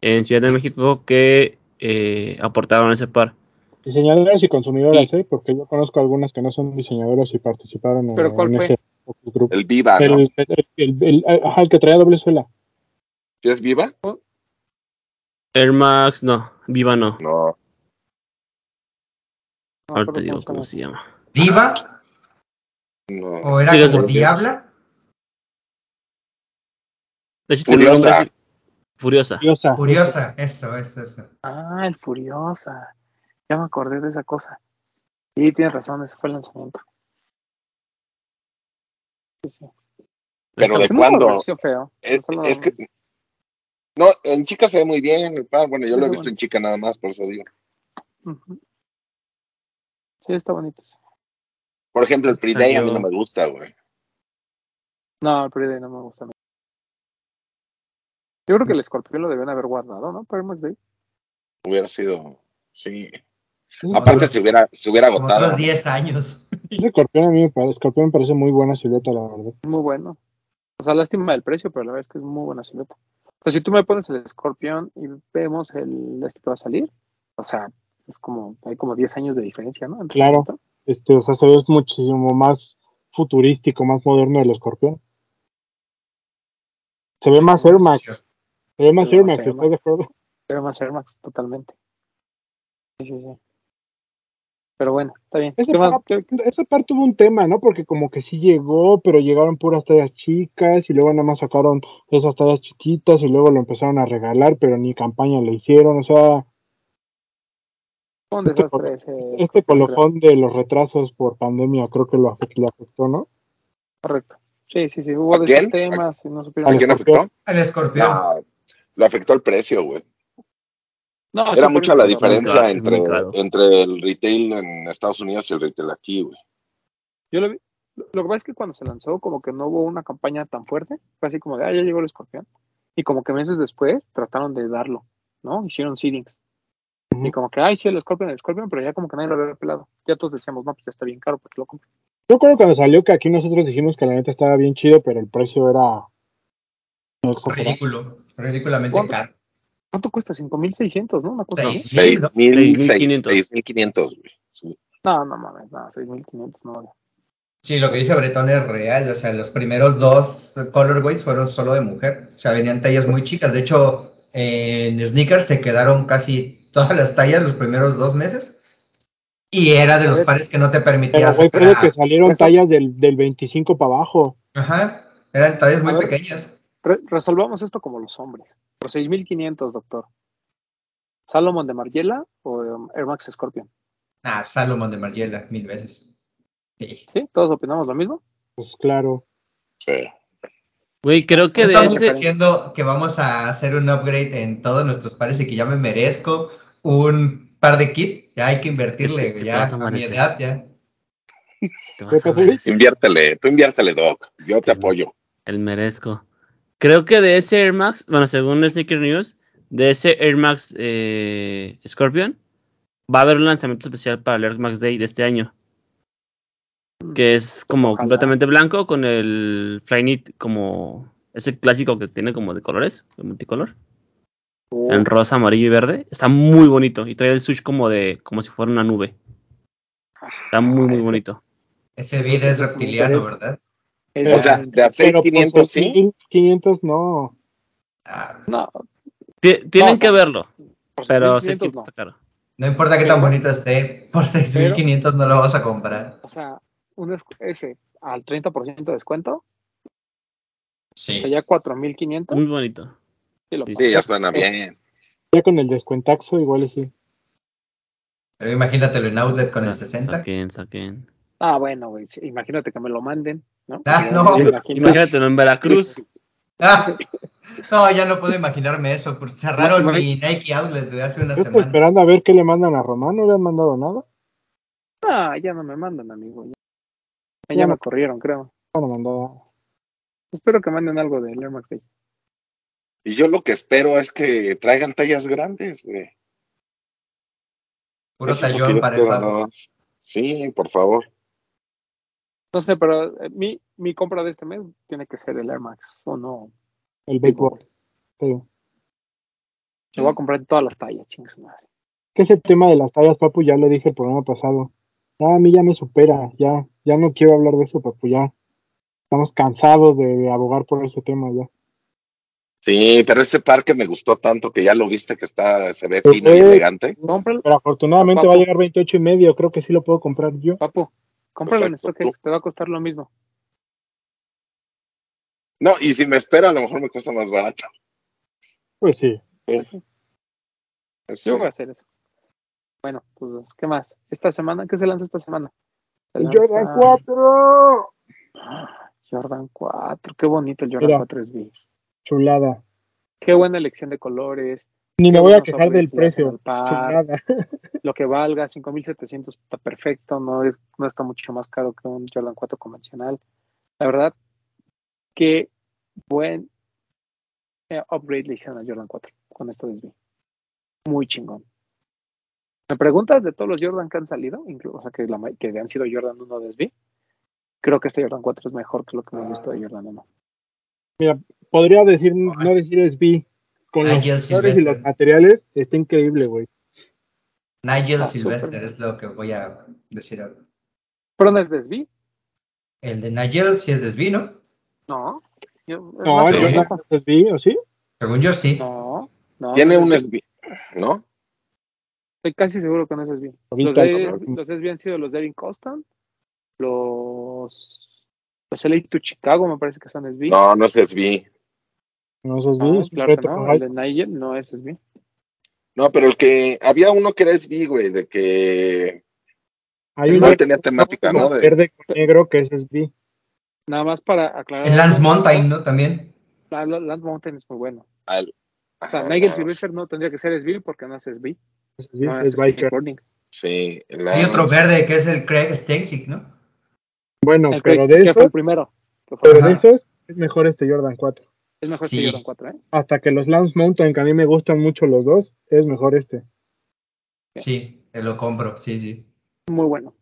en Ciudad de México que eh, aportaron ese par. Diseñadoras y consumidoras, ¿eh? Porque yo conozco algunas que no son diseñadoras y participaron ¿Pero cuál en fue? ese grupo. El Viva, ¿no? El, el, el, ajá, el que traía doble suela. ¿Sí es Viva? Air Max, no. Viva no. No. Ahora te digo cómo se llama. ¿Viva? No. ¿O era como Diabla? De hecho, Furiosa. Furiosa. Furiosa. Furiosa, eso, eso, eso. Ah, el Furiosa. Ya me acordé de esa cosa. Sí, tienes razón, ese fue el lanzamiento. Sí, sí. Pero de cuándo? Feo. Es, es, que no, en chica se ve muy bien el par. Bueno, yo lo he visto en chica nada más, por eso digo. Sí, está bonito. Por ejemplo, el Pre-Day a mí no me gusta, güey. No, el Pre-Day no me gusta. Yo creo que el escorpión lo deben haber guardado, ¿no? Para Max Day. Hubiera sido, sí. Aparte, se hubiera, se hubiera agotado. Otros 10 años. El escorpión a mí el escorpión me parece muy buena silueta, la verdad. Muy bueno. O sea, lástima del precio, pero la verdad es que es muy buena silueta. O sea, si tú me pones el escorpión y vemos el este que va a salir, o sea, es como, hay como 10 años de diferencia, ¿no? claro. Este, o sea, se ve muchísimo más futurístico, más moderno del escorpión. Se ve más Air Max. Se ve más Se ve Air más Max, ¿estás de acuerdo? Pero más Air Max, totalmente. Sí, sí, sí. Pero bueno, está bien. Ese par, ¿Qué- ese par tuvo un tema, ¿no? Porque como que sí llegó, pero llegaron puras tallas chicas y luego nada más sacaron esas tallas chiquitas y luego lo empezaron a regalar, pero ni campaña le hicieron. O sea, fue un este desastre ese este colofón de los retrasos por pandemia creo que lo afectó, lo afectó ¿no? Correcto. Sí, sí, sí. Hubo ¿A de quién? esos temas y no supieron. ¿A quién afectó? Al escorpión. No, lo afectó el precio, güey. No, Era mucha la diferencia entre, entre el retail en Estados Unidos y el retail aquí, güey. Yo lo vi. Lo que pasa es que cuando se lanzó, como que no hubo una campaña tan fuerte. Fue así como de, ah, ya llegó el escorpión. Y como que meses después trataron de darlo, ¿no? Hicieron seedings. Y como que, ay, sí, el escorpión, el escorpión, pero ya como que nadie lo había pelado. Ya todos decíamos, no, pues ya está bien caro, porque lo compro. Yo creo que cuando salió que aquí nosotros dijimos que la neta estaba bien chido, pero el precio era. Ridículo. Ridículamente ¿Cuánto? caro. ¿Cuánto cuesta? 5.600, ¿no? Una cosa así. Seis. Sí, Seis mil 6,500. seis mil quinientos, güey. Sí. No, no mames, no, 6.500, no. Sí, lo que dice Bretón es real. O sea, los primeros dos colorways fueron solo de mujer. O sea, venían tallas muy chicas. De hecho, en sneakers se quedaron casi todas las tallas los primeros dos meses. Y era de los pares que no te Pero permitía puede a- que salieron tallas del, del 25 para abajo. Ajá. Eran tallas muy ver. pequeñas. Re- resolvamos esto como los hombres. Por 6.500, doctor. ¿Salomon de Margiela o um, Air Max Scorpion? Ah, Salomon de Margiela, mil veces. Sí. ¿Sí? ¿Todos opinamos lo mismo? Pues claro. Sí. Güey, creo que de Estamos ese. diciendo que vamos a hacer un upgrade en todos nuestros pares y que ya me merezco un par de kit. Ya hay que invertirle, Te ya vas a a mi edad ya. ¿Qué. Luis? Inviértele, tú inviértele, Doc. Yo te Sí. apoyo. El merezco. Creo que de ese Air Max, bueno, según Sneaker News, de ese Air Max eh, Scorpion, va a haber un lanzamiento especial para el Air Max Day de este año. Que es como ojalá. completamente blanco con el Flyknit como ese clásico que tiene como de colores, de multicolor, Uh, en rosa, amarillo y verde. Está muy bonito y trae el sush como de como si fuera una nube. Está muy muy eso- bonito. Ese vid es reptiliano. ¿verdad? es- O sea, de pues 6,500 sí. 500 no. Ah, no, Ti- Tienen o sea, que verlo, pero 6.500 600 no. está caro. no importa qué tan bonito esté, por 6.500 no lo vamos a comprar. O sea, un ese al 30% de descuento, Sí. sería 4.500. Muy bonito. Sí, lo Sí, Sí, ya suena bien. Ya con el descuentaxo igual sí. Pero imagínatelo en outlet con el Sa- 60. Saquen, saquen. Ah, bueno, güey. Imagínate que me lo manden, ¿no? Ah, no. Imagínatelo en Veracruz. Ah, no, ya no puedo imaginarme eso. Cerraron No, mi Nike Outlet de hace una Yo estoy semana. esperando a ver qué le mandan a Román, no le han mandado nada. Ah, ya no me mandan, amigo. Ya, me no. corrieron, creo. No han mandado. Espero que manden algo de Air Max Day. Y yo lo que espero es que traigan tallas grandes, güey. Puro Eso lo tallón para el pago. Sí, por favor. No sé, pero eh, mi, mi compra de este mes tiene que ser el Air Max. O no. El béisbol. Sí. Me voy a comprar en todas las tallas, chingue su madre. Que ese tema de las tallas, papu, ya lo dije el programa pasado. Ya a mí ya me supera, ya, ya no quiero hablar de eso, papu, ya. Estamos cansados de, de abogar por ese tema ya. Sí, pero ese par que me gustó tanto que ya lo viste que está, se ve Pues, fino y elegante. Cómpralo, Pero afortunadamente Papu. va a llegar 28 y medio, creo que sí lo puedo comprar yo. papu. Cómpralo en Exacto, StockX, tú. te va a costar lo mismo. No, y si me espero, a lo mejor me cuesta más barato. Pues sí. Eso Yo voy a hacer eso. Bueno, pues, ¿qué más? Esta semana, ¿qué se lanza esta semana? Se El lanza- Jordan 4. Ah, Jordan 4, qué bonito el Jordan Mira. 4 SB. Chulada. Qué buena elección de colores. Ni me voy a quejar del precio. al par. Chulada. Lo que valga, 5700 está perfecto, no es no está mucho más caro que un Jordan 4 convencional. La verdad, qué buen eh, upgrade le hicieron al Jordan 4 con esto de SB. Muy chingón. ¿Me preguntas de todos los Jordan que han salido? Incluso, o sea, que, la ma- que han sido Jordan 1 de SB. Creo que este Jordan 4 es mejor que lo que hemos visto de Jordan 1. Podría decir, no decir SB. Con los Nigel colores y los materiales, está increíble, güey. Nigel Ah, Sylvester es lo que voy a decir ahora. ¿Pero no es de SB? El de Nigel sí es de SB, ¿no? No. Yo, No, Sí. yo no si vi, ¿o sí? Según yo sí. No, no. Tiene un es SB, ¿no? Estoy casi seguro que no es SB. Los, los SB han sido los de Erin Costan, los, los LA to Chicago me parece que son SB. No, no es SB. No es claro que no. El de Nigel no es SB. No, pero el que había uno que era SB, güey, de que Hay igual uno Igual tenía temática, ¿no? De, verde con negro que es SB. Nada más para aclarar. El Lance Mountain, ¿no? También. la- la- Lance Mountain es muy bueno. al- O sea, ajá, Nigel no, Sylvester no tendría que ser SB porque no es SB. Es, SB, No es es biker. Sí, el Hay otro Lance. verde que es el Craig Stasic, ¿no? Bueno, El pero Craig, de que fue eso, el primero. que fue- pero Ajá. de esos es mejor este Jordan 4. Es mejor Sí. que Jordan 4, ¿eh? Hasta que los Lance Mountain, que a mí me gustan mucho los dos, es mejor este. Sí, te lo compro, sí, sí. Muy bueno.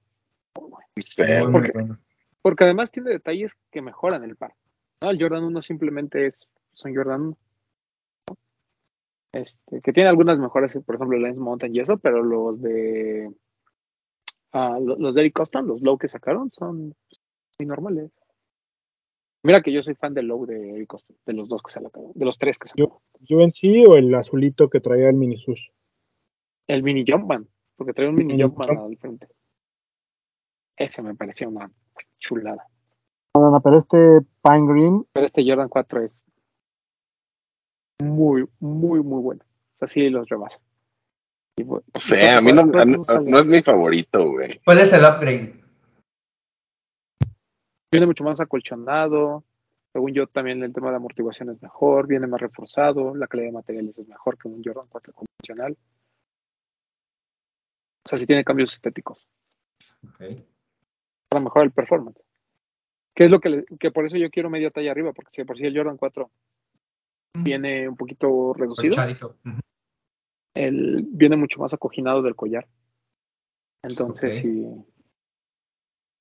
Sí, Muy, muy porque- bueno. Porque además tiene detalles que mejoran el par. ¿no? El Jordan 1 simplemente es, un Jordan 1. ¿no? Este, que tiene algunas mejoras, por ejemplo, el Lens Mountain y eso, pero los de ah, lo- los de Eric Costan, los low que sacaron, son muy normales. Mira que yo soy fan del low de Eric de los dos que sacaron, de los tres que sacaron. ¿Yo en sí o el azulito que traía el mini sush? El mini Jumpman, porque trae un mini Mini Jumpman Jump. al frente. Ese me parecía una chulada. No, no, pero este Pine Green, Pero este Jordan 4 es muy, muy, muy bueno. O sea, sí los rebasa. No sé, a mí no, sale. no es mi favorito, güey. ¿Cuál es el upgrade? Viene mucho más acolchonado. Según yo, también el tema de amortiguación es mejor. Viene más reforzado. La calidad de materiales es mejor que un Jordan 4 convencional. O sea, sí tiene cambios estéticos. Ok. Para mejorar el performance. Que es lo que, le- que por eso yo quiero media talla arriba. Porque si por sí el Jordan 4 viene un poquito reducido. El, viene mucho más acoginado del collar. Entonces, sí.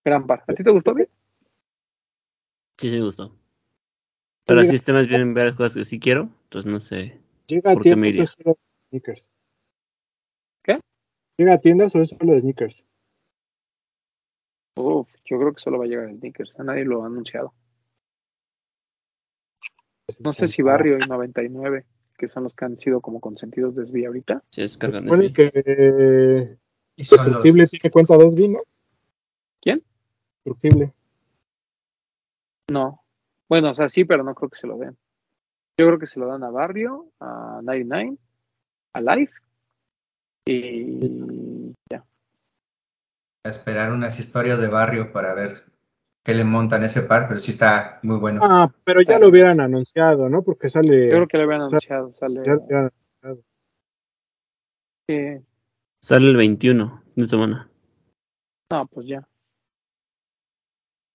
Gran par. ¿A ti te gustó bien? Sí, sí me gustó. Pero así este más bien ver cosas que sí quiero, entonces no sé. llega a ¿Por qué tiendas es solo de sneakers. ¿Qué? ¿Llega a tiendas o es solo de sneakers? Uf, yo creo que solo va a llegar el sneakers. A nadie lo ha anunciado. No sé si Barrio y 99, que son los que han sido como consentidos de SB ahorita. Supone SB. que Destructible tiene cuenta de SB, ¿no? ¿Quién? Destructible. No. Bueno, o sea, sí, pero no creo que se lo den. Yo creo que se lo dan a Barrio, a 99, a Life y ya. a esperar unas historias de barrio para ver qué le montan ese par, pero sí está muy bueno. Ah, pero ya lo hubieran anunciado, ¿no? Porque sale. Yo creo que le habían o sea, anunciado. Sale. ya lo hubieran anunciado. eh, Sale el 21 de semana. no, pues ya.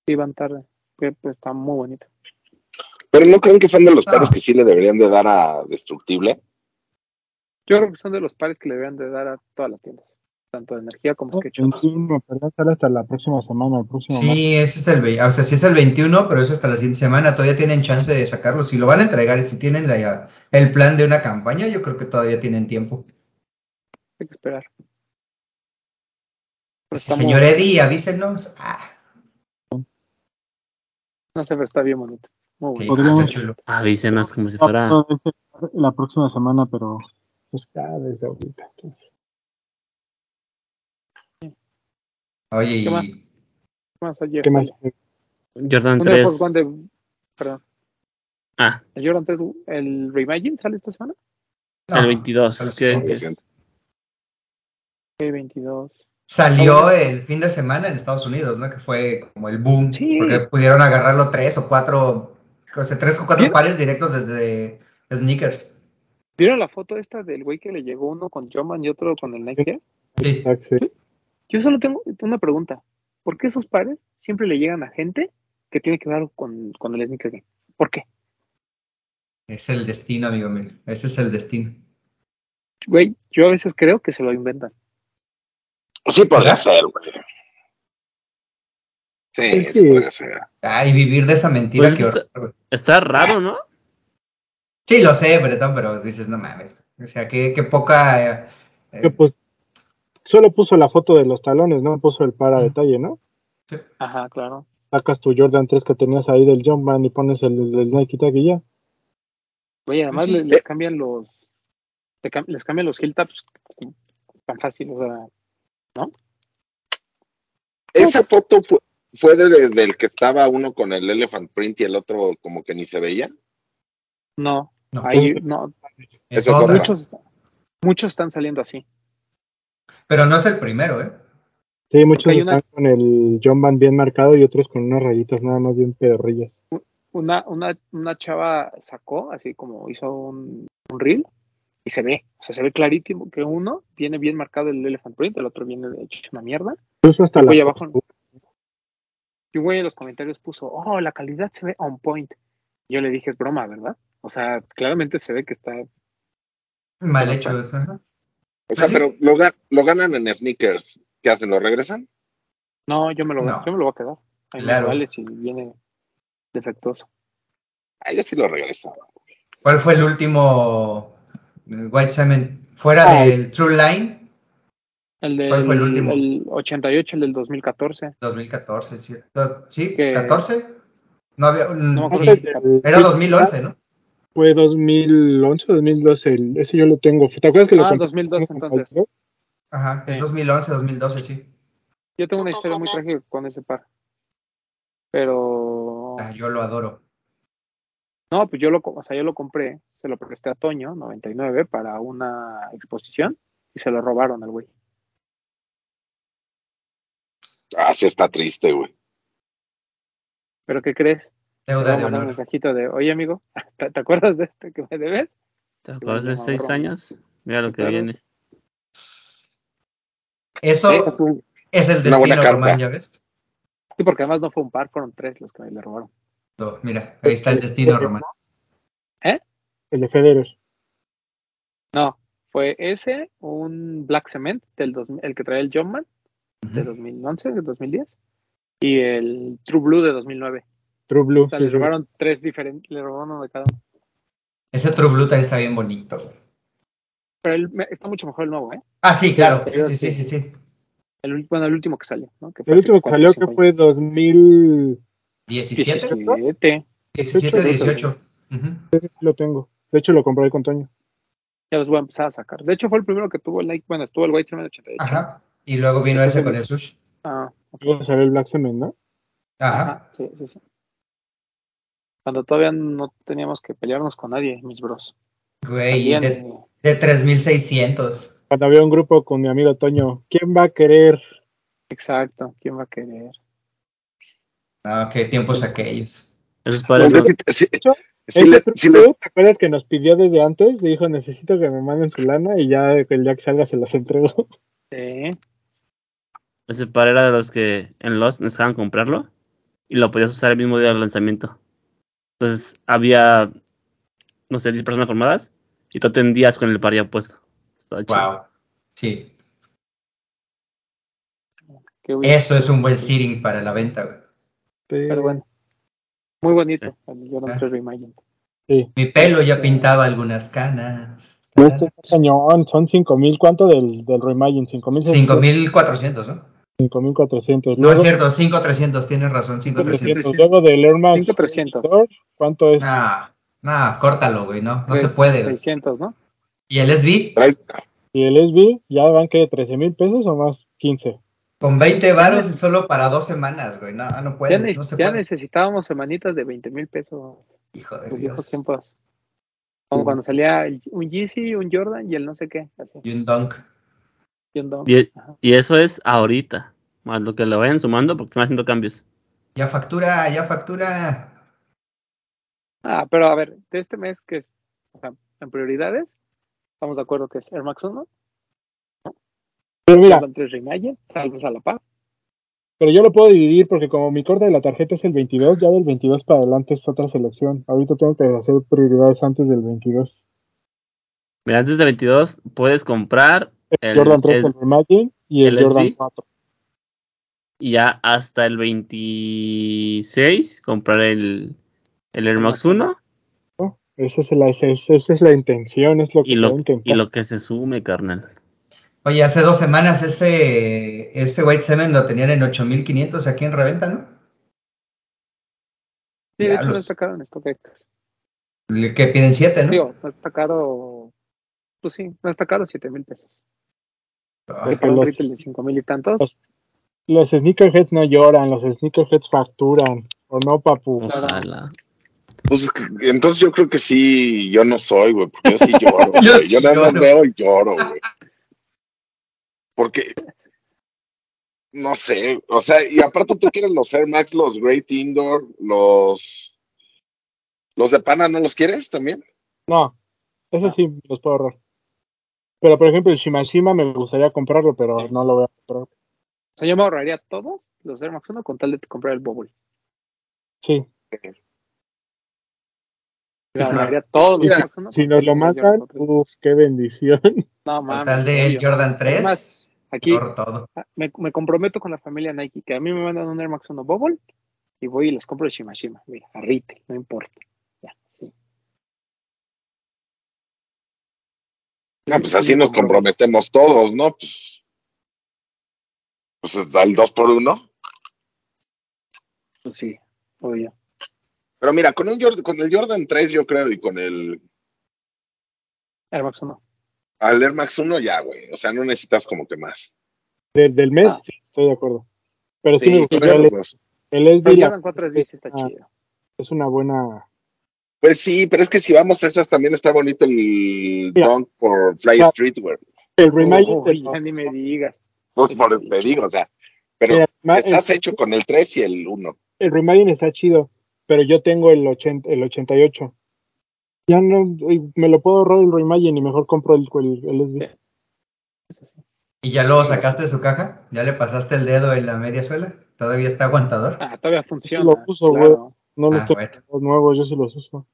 Iban tarde. Que pues está muy bonito. Pero no creen que son de los No. pares que sí le deberían de dar a Destructible. Yo creo que son de los pares que le deberían de dar a todas las tiendas. Tanto de energía como No, SketchUp. 21, perdón, sale hasta la próxima semana, el próximo. Sí, ese es el, ve- o sea, sí es el 21, pero eso hasta la siguiente semana. Todavía tienen chance de sacarlo. Si lo van a entregar y si tienen la- el plan de una campaña, yo creo que todavía tienen tiempo. Hay que esperar. Sí, muy señor. Eddie, avísenos. Ah, No sé, pero está bien bonito. Muy sí, bonito. Podríamos- está chulo. Avísenos como si fuera. la próxima semana, pero pues cada desde ahorita. entonces. Oye, ¿Qué más? ¿Qué más? ¿Qué más? Jordan Un Air 3. Force One de. Perdón. Ah, El Jordan 3, el Reimagine sale esta semana. no, el 22. sale que- el que siguiente. es- El 22. Salió Ah, el fin de semana en Estados Unidos, ¿no? Que fue como el boom. Sí. Porque pudieron agarrarlo tres o cuatro, o sea, tres o cuatro pares directos desde sneakers. ¿Vieron la foto esta del güey que le llegó uno con Joman y otro con el Nike Air? Sí. Sí. Yo solo tengo una pregunta. ¿Por qué esos pares siempre le llegan a gente que tiene que ver con, con el sneaker game? ¿Por qué? Es el destino, amigo mío. Ese es el destino. Güey, yo a veces creo que se lo inventan. Sí, podría ¿Verdad? ser, güey. Sí, Sí, sí, sí. podría ser. Ay, vivir de esa mentira, Pues que horror. Está raro, ¿no? Sí, lo sé, Bretón, pero dices, no mames. O sea, qué, qué poca. eh, eh, Que pues solo puso la foto de los talones, no puso el par a detalle, ¿no? Ajá, claro. sacas tu Jordan 3 que tenías ahí del Jumpman y pones el, el Nike Tag y ya. Oye, además sí. le- les cambian los les cambian los heel taps tan fácil, o sea, Esa foto fue, fue de- del que estaba uno con el elephant print y el otro como que ni se veía. no, No, ahí no, es esa es otra. otra. muchos muchos están saliendo así. Pero no es el primero, ¿eh? Sí, muchos una- están con el Jumpman bien marcado y otros con unas rayitas nada más bien pedorrillas. Una, una, una chava sacó, así como hizo un, un reel, y se ve, o sea, se ve clarísimo que uno viene bien marcado el elephant print, el otro viene de hecho una mierda. Incluso hasta voy abajo. Y un güey en los comentarios puso, oh, la calidad se ve on point. Yo le dije, es broma, ¿verdad? O sea, claramente se ve que está. Mal hecho. ajá. O Pues sea, sí. pero lo, ga- lo ganan en sneakers. ¿Qué hacen? ¿Lo regresan? No, yo me lo, No. yo me lo voy a quedar. Ahí Claro. vale si viene defectuoso. Ah, yo sí lo regreso. ¿Cuál fue el último White Cement? Fuera Ah. del True Line, El del ¿Cuál fue el último? el 88, el del 2014. 2014, ¿cierto? ¿Sí? Que- ¿14? No había. un- No sí. El- Era 2011, ¿no? Fue 2011 o 2012, el- ese yo lo tengo. ¿Te acuerdas que lo Ah, compré 2012 con entonces. Ajá, es Sí. 2011, 2012, sí. Yo tengo una historia muy trágica con ese par. Pero Ah, yo lo adoro. No, pues yo lo, o sea, yo lo compré, se lo presté a Toño, 99, para una exposición y se lo robaron al güey. Ah, sí está triste, güey. ¿Pero qué crees? Deuda de un mensajito de, oye amigo, ¿te, te acuerdas de este que me debes? ¿Te acuerdas de ya seis años? Mira lo que Claro. viene. Eso Eh, es el destino. Román, ¿ya ves? Sí, porque además no fue un par, fueron tres los que me le robaron. No, Mira, ahí está el destino, Román. El de Federer. No, fue ese, un Black Cement, del 2000 el que trae el Jumpman, de 2011, de 2010, y el True Blue de 2009. True Blue. O sea, sí, le sí. robaron tres diferentes, le robaron uno de cada uno. Ese True Blue también está bien bonito. Pero el- está mucho mejor el nuevo, ¿eh? Ah, sí, claro. Sí, sí, sí, sí. El, bueno, el último que salió, ¿no? Que fue El último que salió que fue 2000. 17, 17. 17, 18. Ujú. Ese sí lo tengo. De hecho, lo compré con Toño. Ya los voy a empezar a sacar. De hecho, fue el primero que tuvo el Nike. Bueno, estuvo el White Cement 88. Ajá. Y luego vino ese con el sushi. Ah, Luego salió el Black Cement, ¿no? Ajá. ajá. Sí, sí, sí. Cuando todavía no teníamos que pelearnos con nadie, mis bros. Güey, También, de, de 3600. Cuando había un grupo con mi amigo Toño. ¿Quién va a querer? exacto. ¿Quién va a querer? Ah, qué tiempos aquellos. Esos padres No, no- le- True sí le- Blue, ¿te acuerdas que nos pidió desde antes? Dijo, necesito que me manden su lana y ya que el día que salga se las entrego. Sí. ese par era de los que en Lost nos dejaban comprarlo y lo podías usar el mismo día del lanzamiento. Entonces había, no sé, 10 personas formadas y tú atendías con el par ya puesto. Estaba chido. Wow. Sí. Eso es un buen seating para la venta, güey. Pero bueno. Muy bonito. Sí. El Jordan Ah. 3 Reimagined. Sí. Mi pelo ya Este- pintaba algunas canas. Este cañón, son 5000, ¿cuánto del, del Reimagine? 5000. 5400, ¿no? 5400. No es cierto, 5300, tienes razón, 5300. 5300. Luego del Air Max 5300. ¿cuánto es? Nah, nah, córtalo, güey, no, no se puede. güey. 600, ¿no? ¿Y el SB? Y el SB ya van que 13 mil pesos o más 15. Con 20 varos y solo para dos semanas, güey, no, no Ya, puedes, ne- no se ya puede. necesitábamos semanitas de 20 mil pesos. Hijo de Los viejos Dios. tiempos. Como cuando salía el- un Yeezy, un Jordan y el no sé qué. Así. Y un dunk. Y un Dunk. Y, y eso es ahorita, más lo que le vayan sumando porque están haciendo cambios. Ya factura, ya factura. Ah, pero a ver, de este mes que es, o sea, en prioridades, estamos de acuerdo que es Air Max 1, Pero mira, Jordan 3 Reimagined, tal vez a la par. pero yo lo puedo dividir porque como mi corte de la tarjeta es el 22, ya del 22 para adelante es otra selección. Ahorita tengo que hacer prioridades antes del 22. Mira, antes de 22 puedes comprar el, Jordan 3 el- el y el, el Jordan SB. 4. y ya hasta el 26 comprar el, el Air Max 1 Esa es, la, esa es, esa es la intención, es lo que y se va a lo, intentar. y lo que se sume, carnal. Oye, hace dos semanas ese, este White Seven lo tenían en 8500 aquí en reventa, ¿no? Sí, de Ya hecho no los- está caro en StockX. El que piden 7, ¿no? Digo, no está caro. Pues sí, no está caro, 7 mil pesos. Ah, los- de 5 mil y tantos. los- Los sneakerheads no lloran, los sneakerheads facturan. ¿O no, papu? Ojalá. Pues entonces yo creo que sí, yo no soy, güey, porque yo sí lloro. Yo güey. sí yo nada más veo y lloro, güey. Porque, no sé, o sea, y aparte tú quieres los Air Max, los Great Indoor, los... ¿Los de pana no los quieres también? No, eso Ah. sí los puedo ahorrar. Pero por ejemplo, el Shimashima me gustaría comprarlo, pero no lo voy a comprar. O sea, yo me ahorraría todos los Air Max 1 con tal de comprar el Bubble. Sí, Me ahorraría todos los Air Max 1. si nos lo mandan, uff, qué bendición. No, Con mames. tal de. Jordan 3, Además, aquí todo. me, me comprometo con la familia Nike que a mí me mandan un Air Max 1 Bubble y voy y les compro el Shimashima. Mira, a retail, no importa. Ya, sí. Ah, pues así nos comprometemos todos, ¿no? Pues, pues al dos por uno. Pues sí, obvio. Pero mira, con, un Jordan, con el Jordan 3 yo creo y con el Air Max 1. Al Air Max 1 ya, güey. O sea, no necesitas como que más. Del, del mes, Ah. sí, estoy de acuerdo. Pero sí, Sí, me esos el, dos. el SB, El la- Jordan 4 es bici, está Ah. chido. es una buena. Pues sí, pero es que si vamos a esas también está bonito el Mira. Dunk por Fly Mira. Streetwear. El Remagin Oh, de ya ni me digas. Pues por te digo, o sea, pero Mira, estás el, hecho con el 3 y el 1. el Remagin está chido, pero yo tengo el, 80, el 88. Ya no, y me lo puedo ahorrar el Remagin y mejor compro el, el, el SB. ¿Y ya lo sacaste de su caja? ¿Ya le pasaste el dedo en la media suela? ¿Todavía está aguantador? Ah, todavía funciona. lo uso, claro. No los Ah, tengo bueno. los nuevos, yo sí los uso.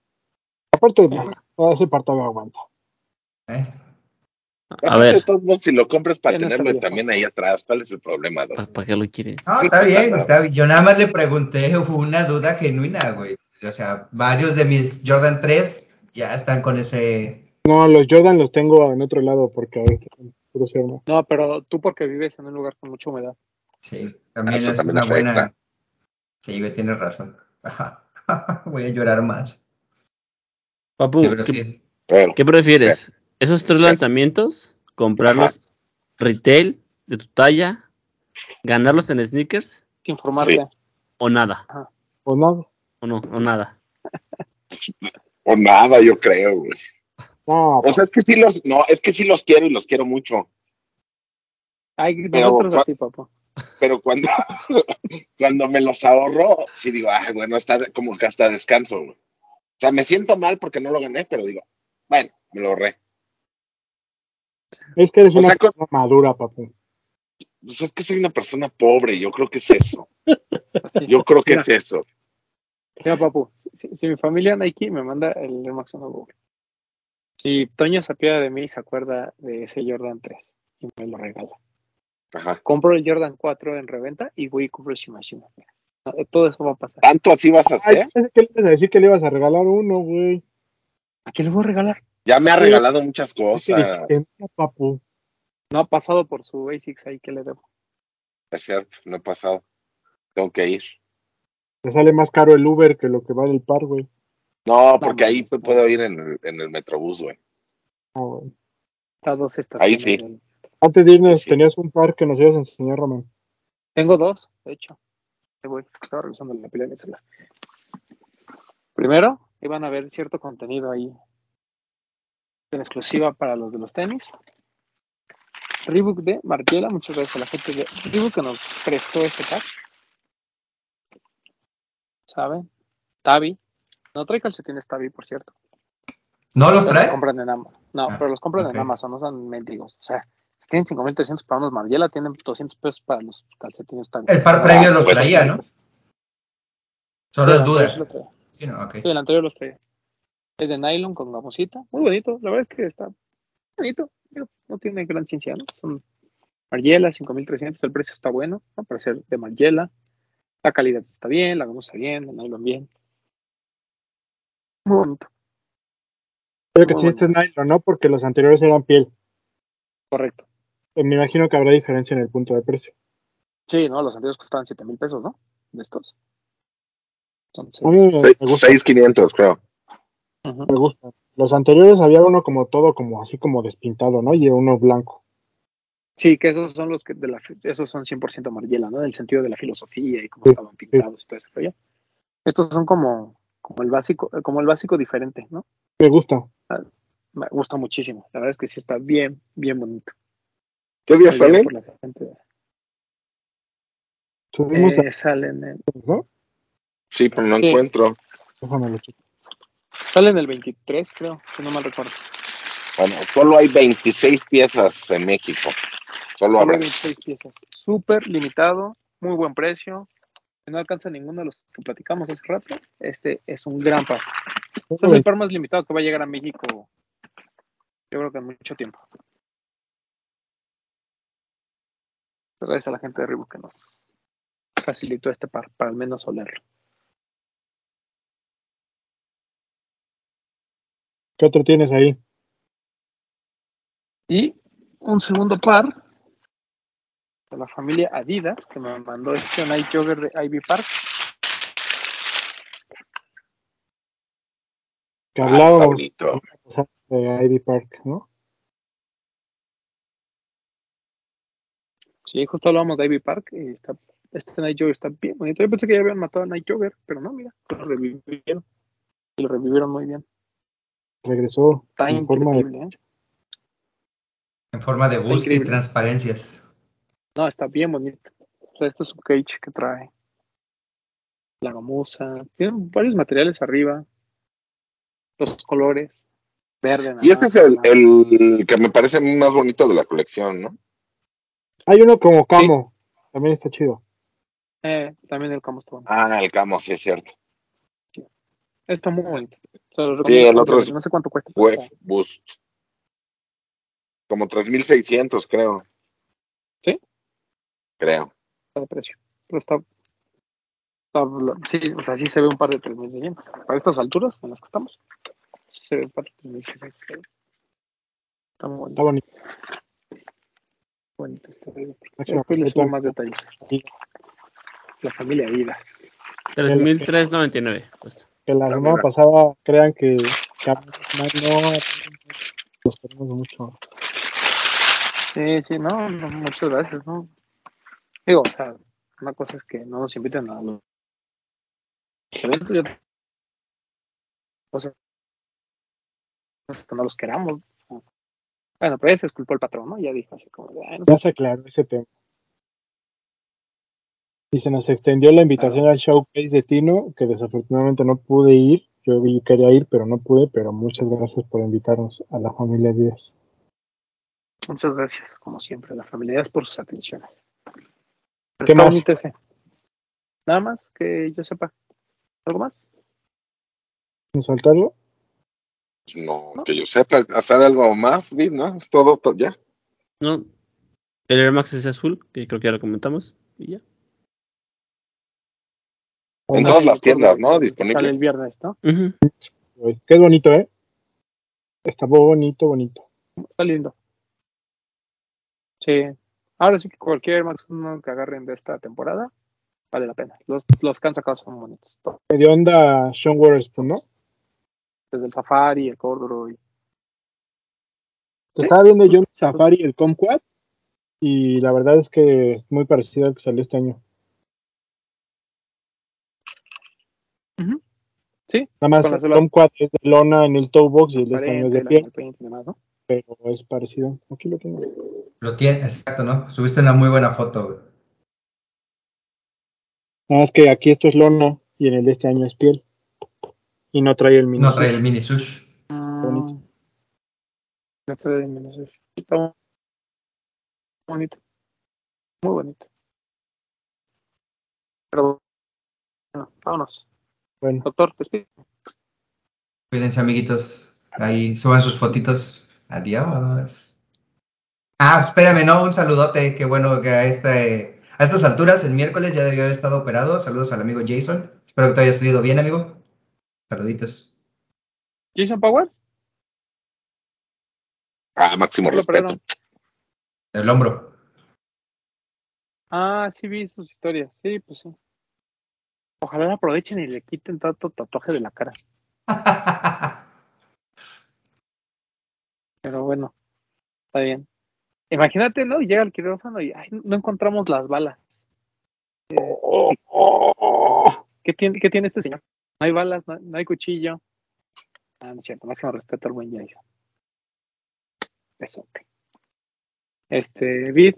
Aparte, ah, ese par todavía aguanta. ¿eh? A ver, De todos modos, si lo compras para no tenerlo también ahí atrás, ¿cuál es el problema? ¿para qué lo quieres? No, está bien, está bien. Yo nada más le pregunté una duda genuina, güey. O sea, varios de mis Jordan 3 ya están con ese... No, los Jordan los tengo en otro lado porque Air Max. No, pero tú porque vives en un lugar con mucha humedad. Sí, también Eso es también una buena... Sí, güey, tienes razón. Ajá. Voy a llorar más. Papu, Sí, ¿qué, sí. Prefieres? ¿Esos tres lanzamientos? ¿Comprarlos retail de tu talla? ¿Ganarlos en sneakers? Informarte. ¿O nada? O nada. ¿O no? ¿O nada? o nada, yo creo, güey. No, O sea, es que sí los, no, es que sí los quiero y los quiero mucho. Ay, Pero, nosotros así, papá. Pero cuando, cuando me los ahorro, sí digo, ay, bueno, está como que hasta descanso, güey. O sea, me siento mal porque no lo gané, pero digo, bueno, me lo ahorré. es que eres o una sea, con- persona madura, papu. Pues es que soy una persona pobre, yo creo que es eso. Yo creo que Mira. es eso. Mira, papu, si, si mi familia Nike me manda el Air Max 1 Google, si Toño se apiada de mí y se acuerda de ese Jordan 3 y me lo regala, Ajá. compro el Jordan 4 en reventa y voy y compro el Shimashima. No, Todo eso va a pasar. ¿Tanto así vas a Ay, hacer? pensé que le ibas a decir que le ibas a regalar uno, güey. ¿A quién le voy a regalar? Ya me ha regalado muchas cosas. dijiste, "No, papu. No ha pasado por su Basics ahí que le debo. Es cierto, no he pasado. Tengo que ir. Te sale más caro el Uber que lo que vale el par, güey. No, porque ahí pues, puedo ir en el, en el Metrobús, güey. Ah, güey. Está dos estaciones. Ahí sí. Antes de irnos, Sí. tenías un par que nos ibas a enseñar, Román. Tengo dos, de hecho. Ahí voy, estaba revisando la pila de mi celular. Primero, iban a ver cierto contenido ahí en exclusiva para los de los tenis. Reebok de Margiela, muchas gracias a la gente de Reebok que nos prestó este pack. ¿Saben? Tavi. No trae calcetines Tavi, por cierto. ¿No los Pero los trae? compran en Amazon. No, Ah, pero los compran en Amazon, no son mendigos. O sea, si tienen 5.300 para unos Margiela, tienen 200 pesos para los calcetines Tavi. El par previo los pues, traía, ¿no? Solo es duda. Sí, no, el anterior los traía. Es de nylon con gamosita. Muy bonito. La verdad es que está bonito. No tiene gran ciencia, ¿no? Son Margiela, 5300. El precio está bueno, ¿no? Para ser de Margiela. La calidad está bien, la gamosa bien, el nylon bien. Muy bonito, Creo que sí, este es nylon, ¿no? Porque los anteriores eran piel. correcto. Eh, Me imagino que habrá diferencia en el punto de precio. Sí, no, los anteriores costaban 7 mil pesos, ¿no? De estos. Mí me, me gusta. 6500, creo. Me gusta. Los anteriores había uno como todo, como así como despintado, ¿no? Y uno blanco. Sí, que esos son los que de la esos son 100% Mariela, ¿no? Del sentido de la filosofía y cómo estaban pintados y todo ese rollo. Estos son como, como el básico, como el básico diferente, ¿no? Me gusta. Me gusta muchísimo. La verdad es que sí está bien, bien bonito. ¿Qué día. Subimos Eh, salen, en, la- ¿no? Sí, pero no Sí. encuentro. Déjame salen el 23, creo, si no mal recuerdo. Bueno, solo hay 26 piezas en México. Solo habrá. 26 piezas. Súper limitado, muy buen precio. Si no alcanza ninguno de los que platicamos hace rato, este es un gran par. Este es el par más limitado que va a llegar a México, yo creo que en mucho tiempo. Gracias a la gente de Reebok que nos facilitó este par para al menos olerlo. ¿Qué otro tienes ahí? Y un segundo par de la familia Adidas que me mandó este Night Jogger de Ivy Park. Que Ah, hablábamos bonito. de Ivy Park, ¿no? Sí, justo hablábamos de Ivy Park y está, este Night Jogger está bien bonito. Yo pensé que ya habían matado a Night Jogger, pero no, mira, lo revivieron. Y lo revivieron muy bien. Regresó Está en forma de... ¿eh? En forma de boost y transparencias. No, está bien bonito. O sea, este es un cage que trae la gamuza. Tiene varios materiales arriba. Los colores. Verde. Y este es el, el que me parece más bonito de la colección, ¿no? Hay uno como camo. También está chido. Eh, también el camo está bonito. Ah, el camo, sí es cierto. Está muy bonito. O sea, lo Sí, el otro es. No sé cuánto cuesta. Web Boost. Como 3600, creo. ¿Sí? Creo. está de precio. Pero está, está- sí, o sea, sí se ve un par de 3600. Para estas alturas en las que estamos, sí se ve un par de 3600. Está muy Está bonito. bonito. bonito este video. Máximo Después les al- más detalles. La familia Vidas. 3.399. cuesta. Que la semana pasada crean que, que no los queremos mucho. Sí, sí, no, no, muchas gracias, ¿no? Digo, o sea, una cosa es que no nos inviten a los eventos y otra cosa es que no los queramos. Bueno, pero ese es culpa del patrón, ¿no? Ya dijo así como, de, "Ay, no sé Ya se aclaró ese tema. Y se nos extendió la invitación al showcase de Tino, que desafortunadamente no pude ir. Yo quería ir, pero no pude. Pero muchas gracias por invitarnos a la familia Díaz. Muchas gracias, como siempre, la familia Díaz por sus atenciones. ¿Qué está más? Nada más que yo sepa. ¿Algo más? ¿Nos faltarlo? No, que yo sepa, hacer algo más, ¿no? Es todo, to- ya. No. El Air Max es azul, que creo que ya lo comentamos. Y ya. En Sale todas las tiendas, ¿no? Sale Disponible. el viernes, ¿no? Ujú. Güey, Qué bonito, ¿eh? Está bonito, bonito. Está lindo. Sí. Ahora sí que cualquier Max uno que agarren de esta temporada vale la pena. Los, los que han sacado son bonitos. Medio onda Sean Waterspoon, ¿no? Desde el Safari, el Corduroy. Te Sí. estaba viendo yo en Safari el Comquad y la verdad es que es muy parecido al que salió este año. Sí. Nada más el Comquad es de lona en el toe box y el de este año es de piel, ¿no? pero es parecido. Aquí lo tengo. Lo tiene, exacto, ¿no? Subiste una muy buena foto, güey. Nada más que aquí esto es lona y en el de este año es piel. Y no trae el mini. No trae el mini sush. Bonito. Mm. Me fue de Minnesota. Está bonito. Muy bonito. Pero bueno, vámonos. Bueno, Doctor, despide. Cuídense, amiguitos. Ahí suban sus fotitos. Adiós. Ah, espérame, no, un saludote. Qué bueno que a, este, a estas alturas, el miércoles, ya debió haber estado operado. Saludos al amigo Jason. Espero que te haya salido bien, amigo. Saluditos. Jason Power. Ah, máximo Lo respeto. operaron. El hombro. Ah, sí vi sus historias. Sí, pues sí. Ojalá la aprovechen y le quiten tanto tatuaje de la cara. Pero bueno, está bien. Imagínate, ¿no? Llega al quirófano y ay, no encontramos las balas. Eh, ¿qué, tiene, ¿Qué tiene este señor? No hay balas, no, hay cuchillo. Ah, no es cierto, máximo respeto al buen Jason. Eso. Este, Vid.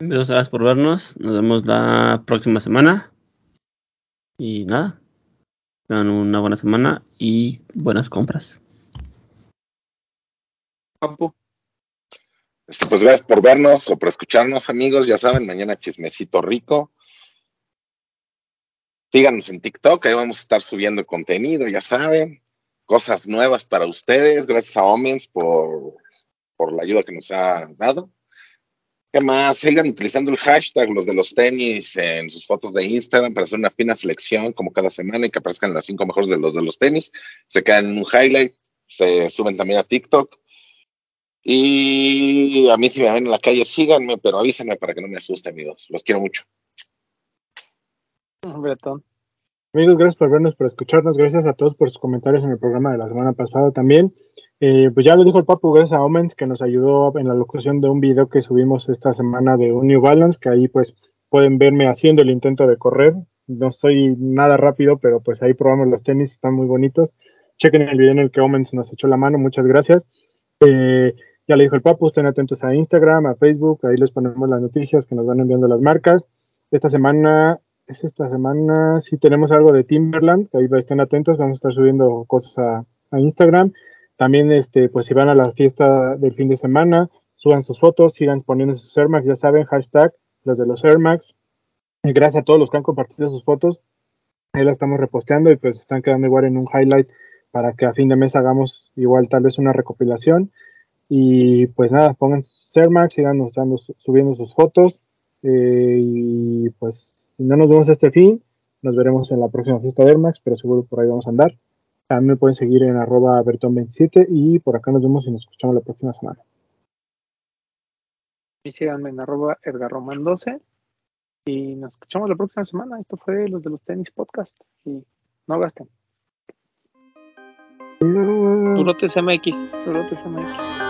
Gracias por vernos. Nos vemos la próxima semana. Y nada. Tengan una buena semana y buenas compras. Campo. Este, pues gracias por vernos o por escucharnos, amigos. Ya saben, mañana chismecito rico. Síganos en TikTok, ahí vamos a estar subiendo contenido, ya saben. Cosas nuevas para ustedes. Gracias a Omens por, por la ayuda que nos ha dado. ¿Qué más? Sigan utilizando el hashtag, los de los tenis, en sus fotos de Instagram para hacer una fina selección como cada semana y que aparezcan las cinco mejores de los de los tenis. Se quedan en un highlight, se suben también a TikTok. Y a mí si me ven en la calle, síganme, pero avísenme para que no me asuste, amigos. Los quiero mucho. Bretón. Amigos, gracias por vernos, por escucharnos. Gracias a todos por sus comentarios en el programa de la semana pasada también. Eh, pues ya lo dijo el Papu, gracias a Omens que nos ayudó en la locución de un video que subimos esta semana de un New Balance, que ahí pues pueden verme haciendo el intento de correr. No estoy nada rápido, pero pues ahí probamos los tenis, están muy bonitos. Chequen el video en el que Omens nos echó la mano, muchas gracias. Eh, ya le dijo el Papu, estén atentos a Instagram, a Facebook, ahí les ponemos las noticias que nos van enviando las marcas. Esta semana, es esta semana, sí tenemos algo de Timberland, ahí estén atentos, vamos a estar subiendo cosas a, Instagram. También, este, pues si van a la fiesta del fin de semana, suban sus fotos, sigan poniendo sus Air Max, ya saben, hashtag los de los Air Max. Y gracias a todos los que han compartido sus fotos. Ahí la estamos reposteando y pues están quedando igual en un highlight para que a fin de mes hagamos igual tal vez una recopilación. Y pues nada, pongan Sermax, sigan mostrando, subiendo sus fotos. Eh, y pues si no nos vemos este fin, nos veremos en la próxima fiesta de Airmax, pero seguro por ahí vamos a andar. También me pueden seguir en arroba berton27 y por acá nos vemos y nos escuchamos la próxima semana. Y síganme en arroba edgarroman12 y nos escuchamos la próxima semana. Esto fue los de los tenis podcast y no gasten. Turotes MX, Turotes MX.